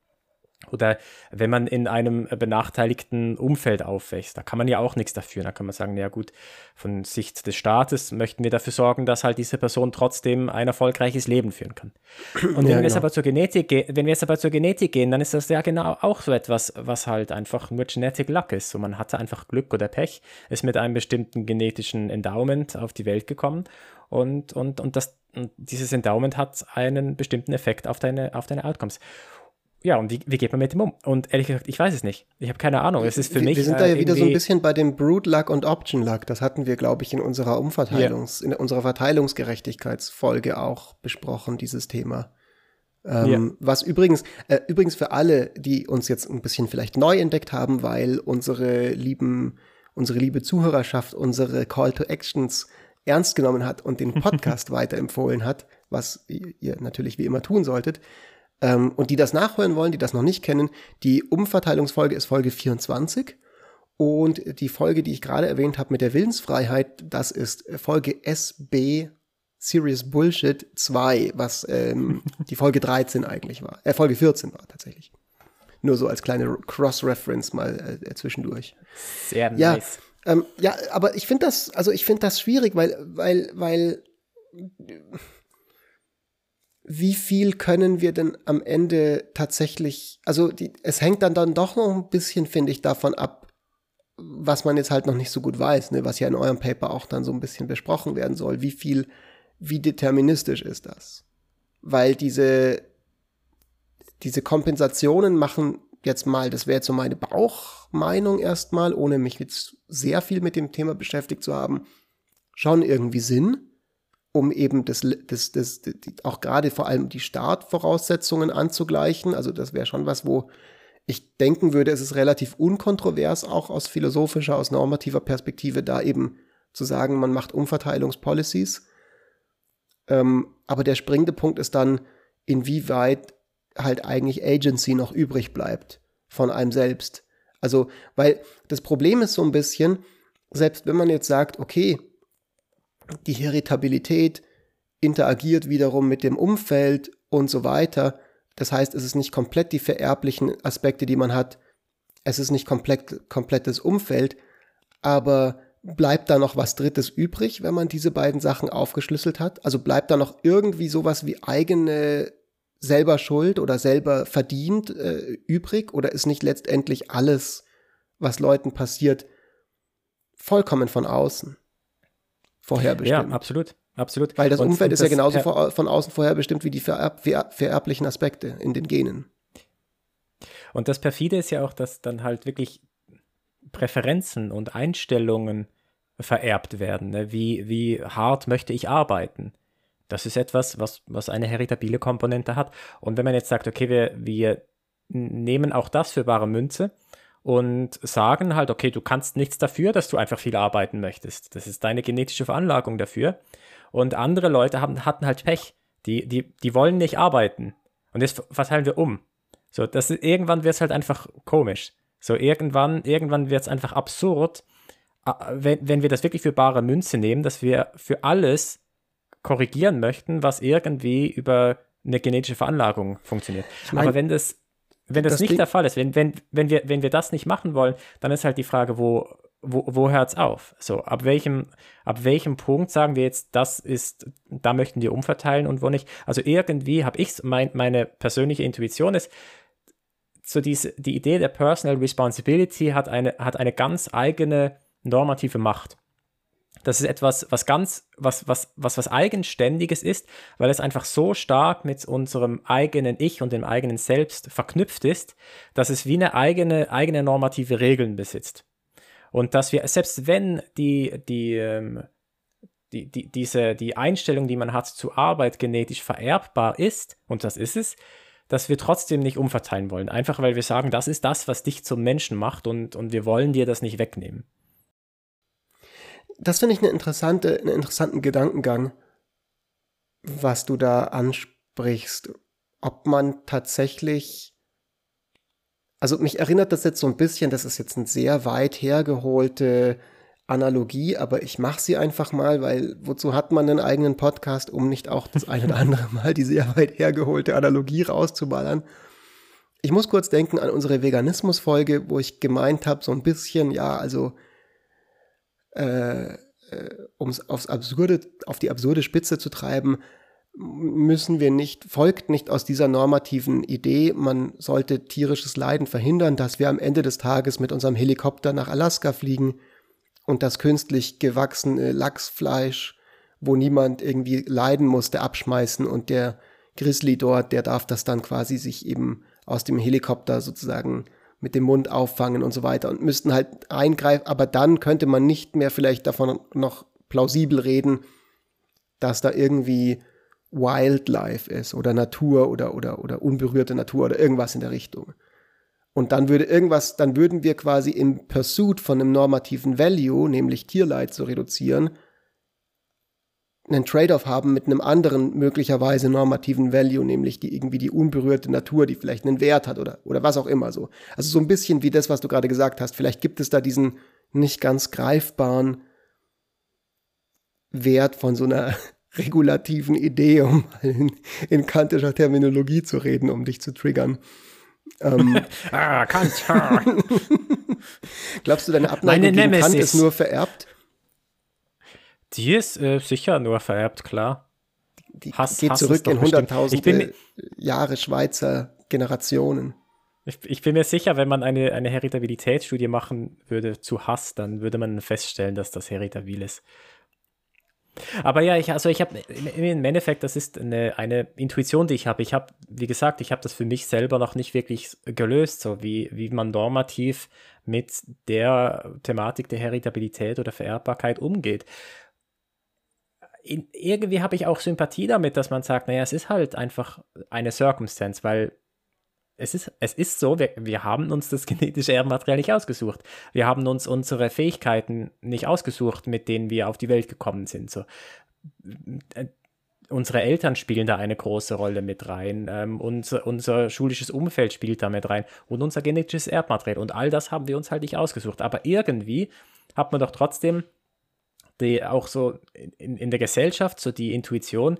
Oder wenn man in einem benachteiligten Umfeld aufwächst, da kann man ja auch nichts dafür. Da kann man sagen, ja gut, von Sicht des Staates möchten wir dafür sorgen, dass halt diese Person trotzdem ein erfolgreiches Leben führen kann. Und wenn, ja, wir jetzt genau. aber zur Genetik wenn wir jetzt aber zur Genetik gehen, dann ist das ja genau auch so etwas, was halt einfach nur Genetic Luck ist. So man hatte einfach Glück oder Pech, ist mit einem bestimmten genetischen Endowment auf die Welt gekommen und, und, und, das, und dieses Endowment hat einen bestimmten Effekt auf deine, auf deine Outcomes ja, und wie, wie geht man mit dem um? Und ehrlich gesagt, ich weiß es nicht. Ich habe keine Ahnung. Es ist für wir, mich. Wir sind da ja äh, wieder so ein bisschen bei dem Brood Luck und Option Luck. Das hatten wir, glaube ich, in unserer Umverteilungs-, ja. in unserer Verteilungsgerechtigkeitsfolge auch besprochen, dieses Thema. Ähm, ja. Was übrigens, äh, übrigens für alle, die uns jetzt ein bisschen vielleicht neu entdeckt haben, weil unsere lieben, unsere liebe Zuhörerschaft unsere Call to Actions ernst genommen hat und den <laughs> Podcast weiterempfohlen hat, was ihr natürlich wie immer tun solltet. Ähm, und die das nachhören wollen, die das noch nicht kennen, die Umverteilungsfolge ist Folge 24. Und die Folge, die ich gerade erwähnt habe mit der Willensfreiheit, das ist Folge SB Serious Bullshit 2, was ähm, <laughs> die Folge 13 eigentlich war. Äh, Folge 14 war tatsächlich. Nur so als kleine Cross-Reference mal äh, zwischendurch. Sehr nice. Ja, ähm, ja aber ich finde das, also ich finde das schwierig, weil, weil, weil wie viel können wir denn am Ende tatsächlich, also die, es hängt dann, dann doch noch ein bisschen, finde ich, davon ab, was man jetzt halt noch nicht so gut weiß, ne, was ja in eurem Paper auch dann so ein bisschen besprochen werden soll, wie viel, wie deterministisch ist das? Weil diese, diese Kompensationen machen jetzt mal, das wäre jetzt so meine Bauchmeinung erstmal, ohne mich jetzt sehr viel mit dem Thema beschäftigt zu haben, schon irgendwie Sinn um eben das, das, das, das auch gerade vor allem die Startvoraussetzungen anzugleichen. Also das wäre schon was, wo ich denken würde, es ist relativ unkontrovers, auch aus philosophischer, aus normativer Perspektive, da eben zu sagen, man macht Umverteilungspolicies. Ähm, aber der springende Punkt ist dann, inwieweit halt eigentlich Agency noch übrig bleibt von einem selbst. Also, weil das Problem ist so ein bisschen, selbst wenn man jetzt sagt, okay, die Heritabilität interagiert wiederum mit dem Umfeld und so weiter. Das heißt, es ist nicht komplett die vererblichen Aspekte, die man hat. Es ist nicht komplett, komplettes Umfeld, aber bleibt da noch was Drittes übrig, wenn man diese beiden Sachen aufgeschlüsselt hat? Also bleibt da noch irgendwie sowas wie eigene selber Schuld oder selber verdient äh, übrig? Oder ist nicht letztendlich alles, was Leuten passiert, vollkommen von außen? Vorherbestimmt. Ja, absolut. Absolut. Weil das und, Umfeld und ist ja genauso vor, von außen vorherbestimmt wie die vererb, ver, vererblichen Aspekte in den Genen. Und das perfide ist ja auch, dass dann halt wirklich Präferenzen und Einstellungen vererbt werden. Ne? Wie, wie hart möchte ich arbeiten? Das ist etwas, was, was eine heritabile Komponente hat. Und wenn man jetzt sagt, okay, wir, wir nehmen auch das für bare Münze und sagen halt, okay, du kannst nichts dafür, dass du einfach viel arbeiten möchtest. Das ist deine genetische Veranlagung dafür. Und andere Leute haben, hatten halt Pech. Die, die, die wollen nicht arbeiten. Und jetzt verteilen wir um. So, das irgendwann wird es halt einfach komisch. So, irgendwann, irgendwann wird es einfach absurd, wenn, wenn wir das wirklich für bare Münze nehmen, dass wir für alles korrigieren möchten, was irgendwie über eine genetische Veranlagung funktioniert. Ich mein, Aber wenn das, wenn das, das nicht der Fall ist, wenn, wenn, wenn, wir, wenn wir das nicht machen wollen, dann ist halt die Frage, wo, wo, wo hört es auf? So, ab welchem, ab welchem Punkt sagen wir jetzt, das ist, da möchten wir umverteilen und wo nicht? Also irgendwie habe ich mein, meine persönliche Intuition ist, so diese, die Idee der Personal Responsibility hat eine, hat eine ganz eigene normative Macht. Das ist etwas, was ganz, was, was, was, was Eigenständiges ist, weil es einfach so stark mit unserem eigenen Ich und dem eigenen Selbst verknüpft ist, dass es wie eine eigene, eigene normative Regeln besitzt. Und dass wir, selbst wenn die, die, ähm, die, die, diese, die Einstellung, die man hat zur Arbeit genetisch vererbbar ist, und das ist es, dass wir trotzdem nicht umverteilen wollen. Einfach weil wir sagen, das ist das, was dich zum Menschen macht und, und wir wollen dir das nicht wegnehmen das finde ich eine interessante, einen interessanten Gedankengang, was du da ansprichst. Ob man tatsächlich, also mich erinnert das jetzt so ein bisschen, das ist jetzt eine sehr weit hergeholte Analogie, aber ich mache sie einfach mal, weil wozu hat man einen eigenen Podcast, um nicht auch das eine oder andere Mal die sehr weit hergeholte Analogie rauszuballern? Ich muss kurz denken an unsere Veganismus-Folge, wo ich gemeint habe, so ein bisschen, ja, also äh, äh um es aufs absurde, auf die absurde Spitze zu treiben, müssen wir nicht, folgt nicht aus dieser normativen Idee, man sollte tierisches Leiden verhindern, dass wir am Ende des Tages mit unserem Helikopter nach Alaska fliegen und das künstlich gewachsene Lachsfleisch, wo niemand irgendwie leiden musste, abschmeißen und der Grizzly dort, der darf das dann quasi sich eben aus dem Helikopter sozusagen mit dem Mund auffangen und so weiter und müssten halt eingreifen, aber dann könnte man nicht mehr vielleicht davon noch plausibel reden, dass da irgendwie Wildlife ist oder Natur oder, oder, oder unberührte Natur oder irgendwas in der Richtung. Und dann würde irgendwas, dann würden wir quasi im Pursuit von einem normativen Value, nämlich Tierleid zu reduzieren, einen Trade-off haben mit einem anderen möglicherweise normativen Value, nämlich die irgendwie die unberührte Natur, die vielleicht einen Wert hat oder, oder was auch immer so. Also so ein bisschen wie das, was du gerade gesagt hast. Vielleicht gibt es da diesen nicht ganz greifbaren Wert von so einer <laughs> regulativen Idee, um in, in kantischer Terminologie zu reden, um dich zu triggern. Ähm, <laughs> ah, Kant. <laughs> Glaubst du, deine Abneigung gegen Kant ist nur vererbt? Die ist äh, sicher nur vererbt, klar. Die Hass, geht Hass zurück in hunderttausende Jahre Schweizer Generationen. Ich, ich, bin mir sicher, wenn man eine, eine Heritabilitätsstudie machen würde zu Hass, dann würde man feststellen, dass das heritabil ist. Aber ja, ich, also ich habe im Endeffekt, das ist eine, eine Intuition, die ich habe. Ich habe, wie gesagt, ich habe das für mich selber noch nicht wirklich gelöst, so wie, wie man normativ mit der Thematik der Heritabilität oder Vererbbarkeit umgeht in, irgendwie habe ich auch Sympathie damit, dass man sagt, naja, es ist halt einfach eine Circumstance, weil es ist, es ist so, wir, wir haben uns das <laughs> genetische Erbmaterial nicht ausgesucht. Wir haben uns unsere Fähigkeiten nicht ausgesucht, mit denen wir auf die Welt gekommen sind. So. Äh, unsere Eltern spielen da eine große Rolle mit rein, ähm, unser, unser schulisches Umfeld spielt da mit rein und unser genetisches Erbmaterial. Und all das haben wir uns halt nicht ausgesucht. Aber irgendwie hat man doch trotzdem die auch so in, in der Gesellschaft, so die Intuition,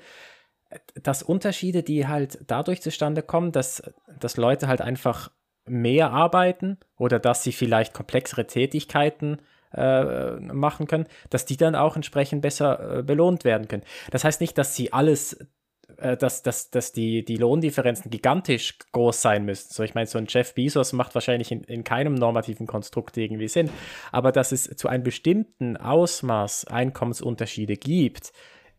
dass Unterschiede, die halt dadurch zustande kommen, dass, dass Leute halt einfach mehr arbeiten oder dass sie vielleicht komplexere Tätigkeiten äh, machen können, dass die dann auch entsprechend besser äh, belohnt werden können. Das heißt nicht, dass sie alles äh, dass, dass, dass die, die Lohndifferenzen gigantisch groß sein müssen. So, ich meine, so ein Jeff Bezos macht wahrscheinlich in, in keinem normativen Konstrukt irgendwie Sinn, aber dass es zu einem bestimmten Ausmaß Einkommensunterschiede gibt,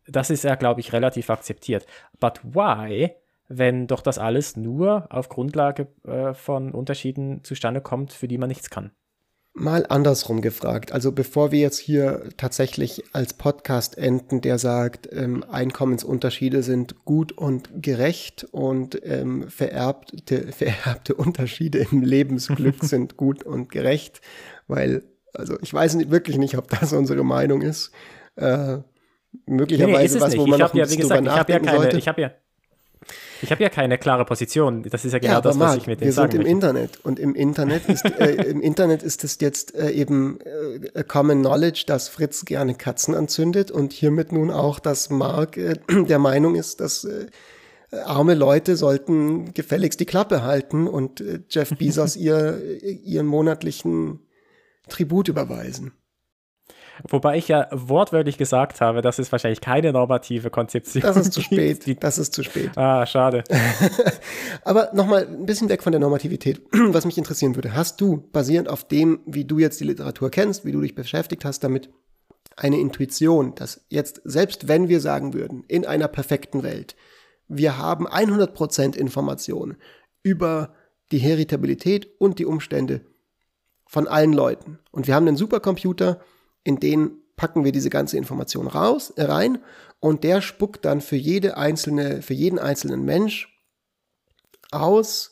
das ist ja, glaube ich, relativ akzeptiert. But why? wenn doch das alles nur auf Grundlage äh, von Unterschieden zustande kommt, für die man nichts kann. Mal andersrum gefragt. Also bevor wir jetzt hier tatsächlich als Podcast enden, der sagt, ähm, Einkommensunterschiede sind gut und gerecht und ähm, vererbte, <laughs> vererbte Unterschiede im Lebensglück <laughs> sind gut und gerecht, weil, also ich weiß nicht, wirklich nicht, ob das unsere Meinung ist. Äh, möglicherweise nee, nee, was, wo man noch ja, wie gesagt, ich habe ja keine, sollte. ich habe ja Ich habe ja keine klare Position. Das ist ja genau ja, das, Marc, was ich mit dem sagen Wir sind im möchte. Internet und im Internet ist, äh, im Internet ist es jetzt äh, eben äh, Common Knowledge, dass Fritz gerne Katzen anzündet und hiermit nun auch, dass Mark äh, <clears throat> der Meinung ist, dass äh, arme Leute sollten gefälligst die Klappe halten und äh, Jeff Bezos ihr, ihren monatlichen Tribut überweisen. Wobei ich ja wortwörtlich gesagt habe, das ist wahrscheinlich keine normative Konzeption. Das ist zu spät. Das ist zu spät. Ah, schade. <laughs> Aber nochmal ein bisschen weg von der Normativität. <clears throat> Was mich interessieren würde, hast du, basierend auf dem, wie du jetzt die Literatur kennst, wie du dich beschäftigt hast damit, eine Intuition, dass jetzt, selbst wenn wir sagen würden, in einer perfekten Welt, wir haben 100% Information über die Heritabilität und die Umstände von allen Leuten. Und wir haben einen Supercomputer, in den packen wir diese ganze Information raus, äh, rein und der spuckt dann für jede einzelne, für jeden einzelnen Mensch aus,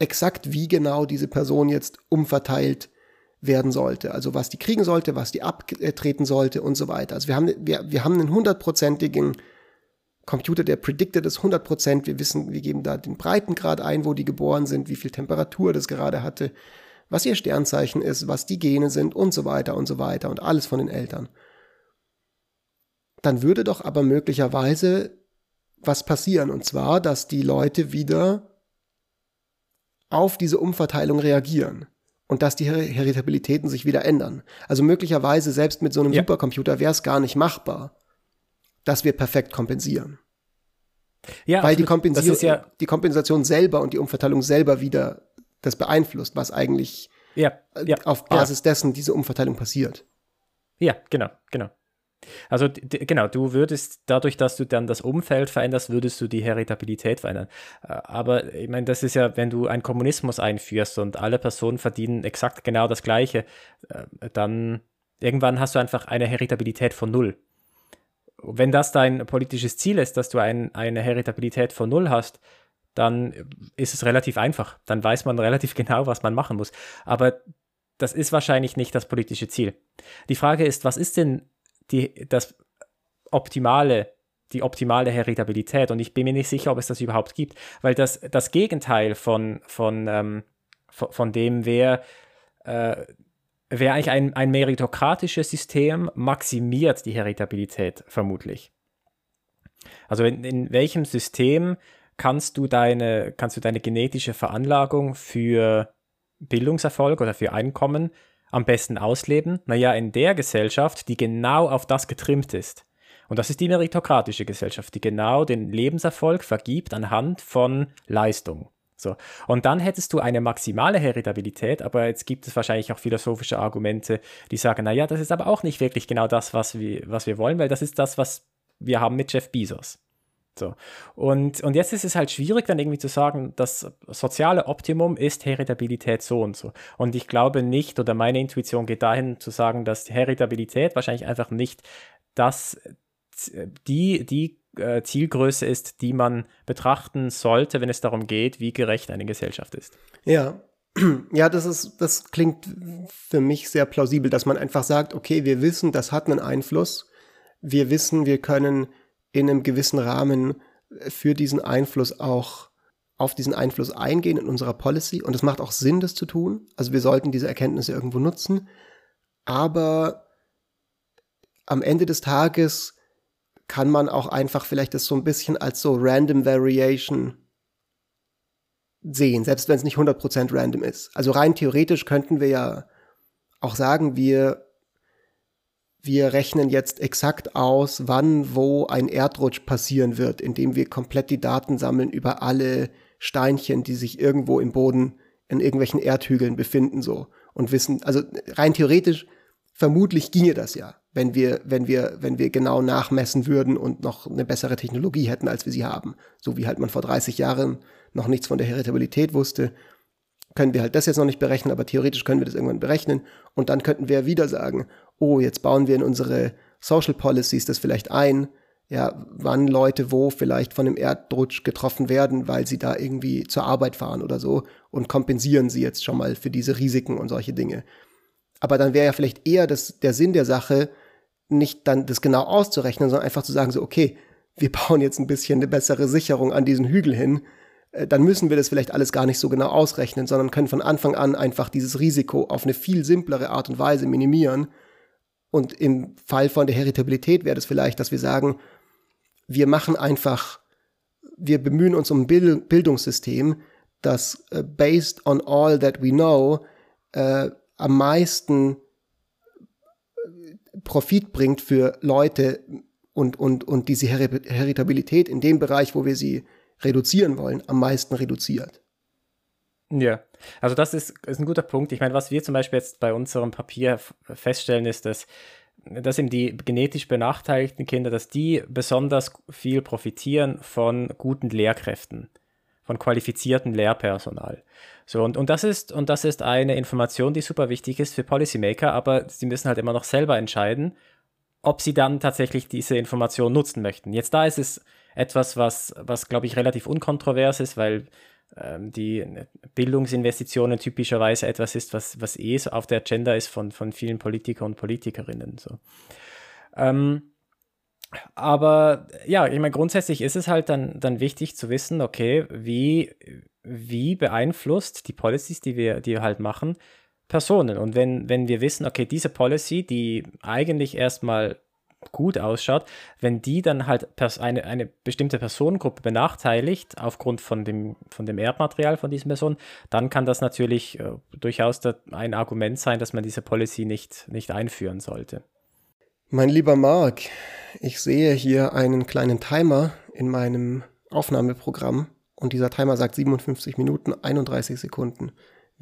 exakt wie genau diese Person jetzt umverteilt werden sollte. Also was die kriegen sollte, was die abtreten sollte und so weiter. Also wir haben, wir, wir haben einen hundertprozentigen Computer, der predicted ist 100%. Wir wissen, wir geben da den Breitengrad ein, wo die geboren sind, wie viel Temperatur das gerade hatte, was ihr Sternzeichen ist, was die Gene sind und so weiter und so weiter und alles von den Eltern. Dann würde doch aber möglicherweise was passieren und zwar, dass die Leute wieder auf diese Umverteilung reagieren und dass die Heritabilitäten sich wieder ändern. Also möglicherweise selbst mit so einem ja. Supercomputer wäre es gar nicht machbar, dass wir perfekt kompensieren. Ja, Weil die, Kompensation, ja die Kompensation selber und die Umverteilung selber wieder das beeinflusst, was eigentlich ja, ja, auf Basis ja. dessen diese Umverteilung passiert. Ja, genau, genau. Also genau, du würdest dadurch, dass du dann das Umfeld veränderst, würdest du die Heritabilität verändern. Äh, aber ich meine, das ist ja, wenn du einen Kommunismus einführst und alle Personen verdienen exakt genau das Gleiche, äh, dann irgendwann hast du einfach eine Heritabilität von null. Wenn das dein politisches Ziel ist, dass du ein, eine Heritabilität von null hast, dann ist es relativ einfach. Dann weiß man relativ <laughs> genau, was man machen muss. Aber das ist wahrscheinlich nicht das politische Ziel. Die Frage ist, was ist denn die, das optimale, die optimale Heritabilität? Und ich bin mir nicht sicher, ob es das überhaupt gibt, weil das, das Gegenteil von, von, ähm, von, dem wäre, äh, wäre eigentlich ein, ein meritokratisches System, maximiert die Heritabilität vermutlich. Also in, in welchem System kannst du deine, kannst du deine genetische Veranlagung für Bildungserfolg oder für Einkommen am besten ausleben? Naja, in der Gesellschaft, die genau auf das getrimmt ist. Und das ist die meritokratische Gesellschaft, die genau den Lebenserfolg vergibt anhand von Leistung. So. Und dann hättest du eine maximale Heritabilität, aber jetzt gibt es wahrscheinlich auch philosophische Argumente, die sagen, naja, das ist aber auch nicht wirklich genau das, was wir, was wir wollen, weil das ist das, was wir haben mit Jeff Bezos. So. Und, und jetzt ist es halt schwierig, dann irgendwie zu sagen, das soziale Optimum ist Heritabilität so und so. Und ich glaube nicht, oder meine Intuition geht dahin zu sagen, dass Heritabilität wahrscheinlich einfach nicht das, die, die äh, Zielgröße ist, die man betrachten sollte, wenn es darum geht, wie gerecht eine Gesellschaft ist. Ja. <clears throat> Ja, das ist, das klingt für mich sehr plausibel, dass man einfach sagt, okay, wir wissen, das hat einen Einfluss. Wir wissen, wir können in einem gewissen Rahmen äh, für diesen Einfluss auch auf diesen Einfluss eingehen in unserer Policy. Und es macht auch Sinn, das zu tun. Also wir sollten diese Erkenntnisse irgendwo nutzen. Aber am Ende des Tages kann man auch einfach vielleicht das so ein bisschen als so Random Variation sehen, selbst wenn es nicht 100% random ist. Also rein theoretisch könnten wir ja auch sagen, wir wir rechnen jetzt exakt aus, wann wo ein Erdrutsch passieren wird, indem wir komplett die Daten sammeln über alle Steinchen, die sich irgendwo im Boden in irgendwelchen Erdhügeln befinden so. Und wissen, also rein theoretisch vermutlich ginge das ja, wenn wir wenn wir wenn wir genau nachmessen würden und noch eine bessere Technologie hätten, als wir sie haben, so wie halt man vor 30 Jahren noch nichts von der Heritabilität wusste können wir halt das jetzt noch nicht berechnen, aber theoretisch können wir das irgendwann berechnen. Und dann könnten wir wieder sagen, oh, jetzt bauen wir in unsere Social Policies das vielleicht ein, ja, wann Leute wo vielleicht von einem Erdrutsch getroffen werden, weil sie da irgendwie zur Arbeit fahren oder so und kompensieren sie jetzt schon mal für diese Risiken und solche Dinge. Aber dann wäre ja vielleicht eher das, der Sinn der Sache, nicht dann das genau auszurechnen, sondern einfach zu sagen, so, okay, wir <laughs> bauen jetzt ein bisschen eine bessere Sicherung an diesen Hügel hin, äh, dann müssen wir das vielleicht alles gar nicht so genau ausrechnen, sondern können von Anfang an einfach dieses Risiko auf eine viel simplere Art und Weise minimieren. Und im Fall von der Heritabilität wäre das vielleicht, dass wir sagen, wir machen einfach, wir bemühen uns um ein Bildungssystem, das uh, based on all that we know äh, am meisten Profit bringt für Leute und, und, und diese Heritabilität in dem Bereich, wo wir sie reduzieren wollen, am meisten reduziert. Ja, also das ist, ist ein guter Punkt. Ich meine, was wir zum Beispiel jetzt bei unserem Papier feststellen, ist, dass, dass eben die genetisch benachteiligten Kinder, dass die besonders viel profitieren von guten Lehrkräften, von qualifiziertem Lehrpersonal. So, und, und, das ist, und das ist eine Information, die super wichtig ist für Policymaker, aber sie müssen halt immer noch selber entscheiden, ob sie dann tatsächlich diese Information nutzen möchten. Jetzt da ist es etwas, was, was glaube ich, relativ unkontrovers ist, weil die Bildungsinvestitionen typischerweise etwas ist, was, was eh so auf der Agenda ist von, von vielen Politiker und Politikerinnen. So. Ähm, aber ja, ich meine, grundsätzlich ist es halt dann, dann wichtig zu wissen, okay, wie, wie beeinflusst die Policies, die wir, die wir halt machen, Personen. Und wenn, wenn wir wissen, okay, diese Policy, die eigentlich erstmal gut ausschaut, wenn die dann halt eine, eine bestimmte Personengruppe benachteiligt aufgrund von dem, von dem Erbmaterial von diesen Personen, dann kann das natürlich äh, durchaus ein Argument sein, dass man diese Policy nicht, nicht einführen sollte. Mein lieber Mark, ich sehe hier einen kleinen Timer in meinem Aufnahmeprogramm und dieser Timer sagt 57 Minuten 31 Sekunden.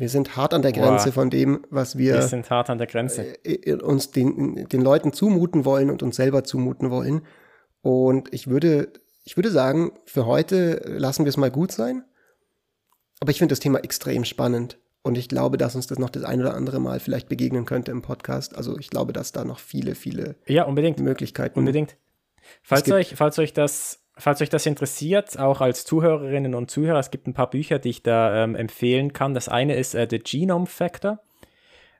Wir sind hart an der Grenze Boah. von dem, was wir, wir sind hart an der Grenze. Äh, uns den, den Leuten zumuten wollen und uns selber zumuten wollen. Und ich würde, ich würde sagen, für heute lassen wir es mal gut sein. Aber ich finde das Thema extrem spannend. Und ich glaube, dass uns das noch das ein oder andere Mal vielleicht begegnen könnte im Podcast. Also ich glaube, dass da noch viele, viele ja, unbedingt. Möglichkeiten. Unbedingt. Falls euch, falls euch das falls euch das interessiert, auch als Zuhörerinnen und Zuhörer, es gibt ein paar Bücher, die ich da ähm, empfehlen kann. Das eine ist äh, The Genome Factor.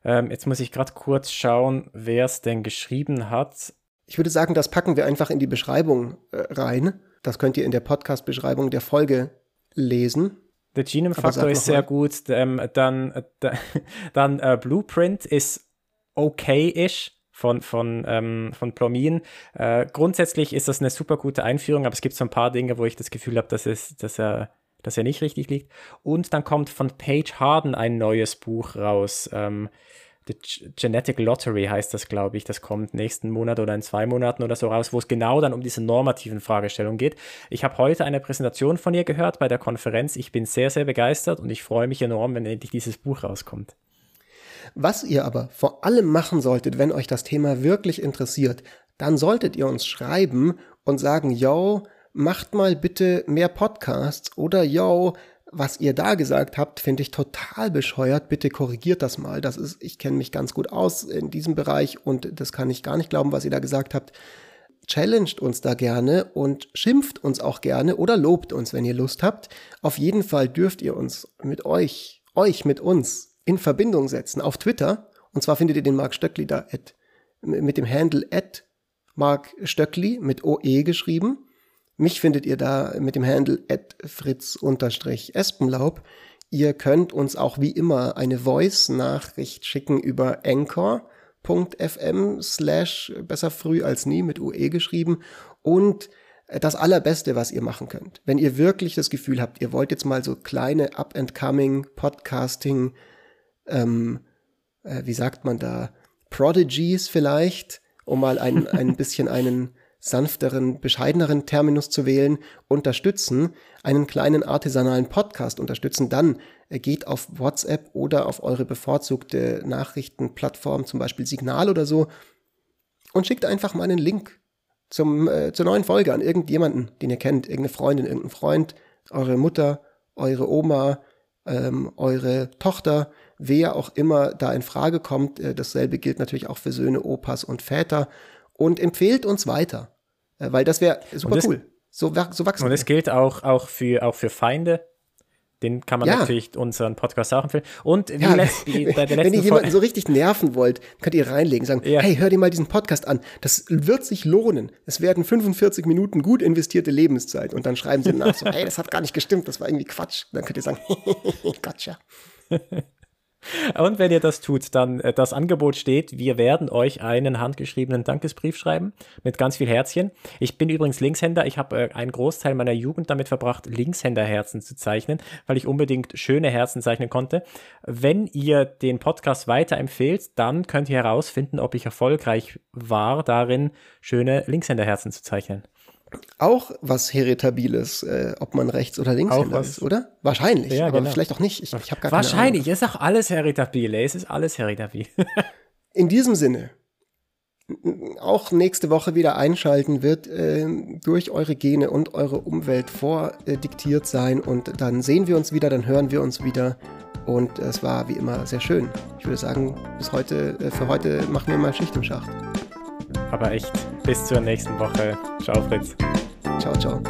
Ähm, jetzt muss ich gerade kurz schauen, wer es denn geschrieben hat. Ich würde sagen, das packen wir einfach in die Beschreibung äh, rein. Das könnt ihr in der Podcast-Beschreibung der Folge lesen. The Genome Factor ist sehr gut. Ähm, dann äh, <laughs> dann äh, Blueprint ist okay-ish von, von, ähm, von Plomin. Äh, grundsätzlich ist das eine super gute Einführung, aber es gibt so ein paar Dinge, wo ich das Gefühl habe, dass, es, dass, er, dass er nicht richtig liegt. Und dann kommt von Paige Harden ein neues Buch raus. Ähm, The Genetic Lottery heißt das, glaube ich. Das kommt nächsten Monat oder in zwei Monaten oder so raus, wo es genau dann um diese normativen Fragestellungen geht. Ich habe heute eine Präsentation von ihr gehört bei der Konferenz. Ich bin sehr, sehr begeistert und ich freue mich enorm, wenn endlich dieses Buch rauskommt. Was ihr aber vor allem machen solltet, wenn euch das Thema wirklich interessiert, dann solltet ihr uns schreiben und sagen, yo, macht mal bitte mehr Podcasts oder yo, was ihr da gesagt habt, finde ich total bescheuert. Bitte korrigiert das mal. Das ist, ich kenne mich ganz gut aus in diesem Bereich und das kann ich gar nicht glauben, was ihr da gesagt habt. Challenged uns da gerne und schimpft uns auch gerne oder lobt uns, wenn ihr Lust habt. Auf jeden Fall dürft ihr uns mit euch, euch mit uns in Verbindung setzen auf Twitter. Und zwar findet ihr den Mark Stöckli da at, mit dem Handle at Mark Stöckli mit OE geschrieben. Mich findet ihr da mit dem Handle at fritz-espenlaub. Ihr könnt uns auch wie immer eine Voice-Nachricht schicken über anchor.fm slash besser früh als nie mit UE geschrieben. Und das Allerbeste, was ihr machen könnt, wenn ihr wirklich das Gefühl habt, ihr wollt jetzt mal so kleine Up-and-Coming Podcasting ähm, äh, wie sagt man da, Prodigies vielleicht, um mal ein, <laughs> ein bisschen einen sanfteren, bescheideneren Terminus zu wählen, unterstützen, einen kleinen artisanalen Podcast unterstützen, dann äh, geht auf WhatsApp oder auf eure bevorzugte Nachrichtenplattform, zum Beispiel Signal oder so, und schickt einfach mal einen Link zum, äh, zur neuen Folge an irgendjemanden, den ihr kennt, irgendeine Freundin, irgendeinen Freund, eure Mutter, eure Oma, ähm, eure Tochter, wer auch immer da in Frage kommt. Äh, dasselbe gilt natürlich auch für Söhne, Opas und Väter. Und empfehlt uns weiter, äh, weil das wäre super das, cool. So, so wachsen Und es gilt auch, auch, für, auch für Feinde. Den kann man ja. natürlich unseren Podcast auch empfehlen. Und wie, ja, letzt, <laughs> bei der letzten Wenn ihr jemanden so richtig nerven wollt, könnt ihr reinlegen, sagen, ja. hey, hör dir mal diesen Podcast an. Das wird sich lohnen. Es werden 45 Minuten gut investierte Lebenszeit. Und dann schreiben sie nach so, <laughs> hey, das hat gar nicht gestimmt, das war irgendwie Quatsch. Dann könnt ihr sagen, <laughs> gotcha. Und wenn ihr das tut, dann äh, das Angebot steht, wir werden euch einen handgeschriebenen Dankesbrief schreiben mit ganz viel Herzchen. Ich bin übrigens Linkshänder. Ich habe äh, einen Großteil meiner Jugend damit verbracht, Linkshänderherzen zu zeichnen, weil ich unbedingt schöne Herzen zeichnen konnte. Wenn ihr den Podcast weiterempfehlt, dann könnt ihr herausfinden, ob ich erfolgreich war, darin schöne Linkshänderherzen zu zeichnen auch was Heritabiles, äh, ob man rechts oder links ist, oder? Wahrscheinlich, ja, aber genau. vielleicht auch nicht. Ich, ich gar Wahrscheinlich, ist auch alles heritabil, es ist alles heritabil. <laughs> In diesem Sinne, auch nächste Woche wieder einschalten wird äh, durch eure Gene und eure Umwelt vordiktiert sein und dann sehen wir uns wieder, dann hören wir uns wieder und es war wie immer sehr schön. Ich würde sagen, bis heute, äh, für heute machen wir mal Schicht im Schacht. Aber echt, bis zur nächsten Woche. Ciao, Fritz. Ciao, ciao.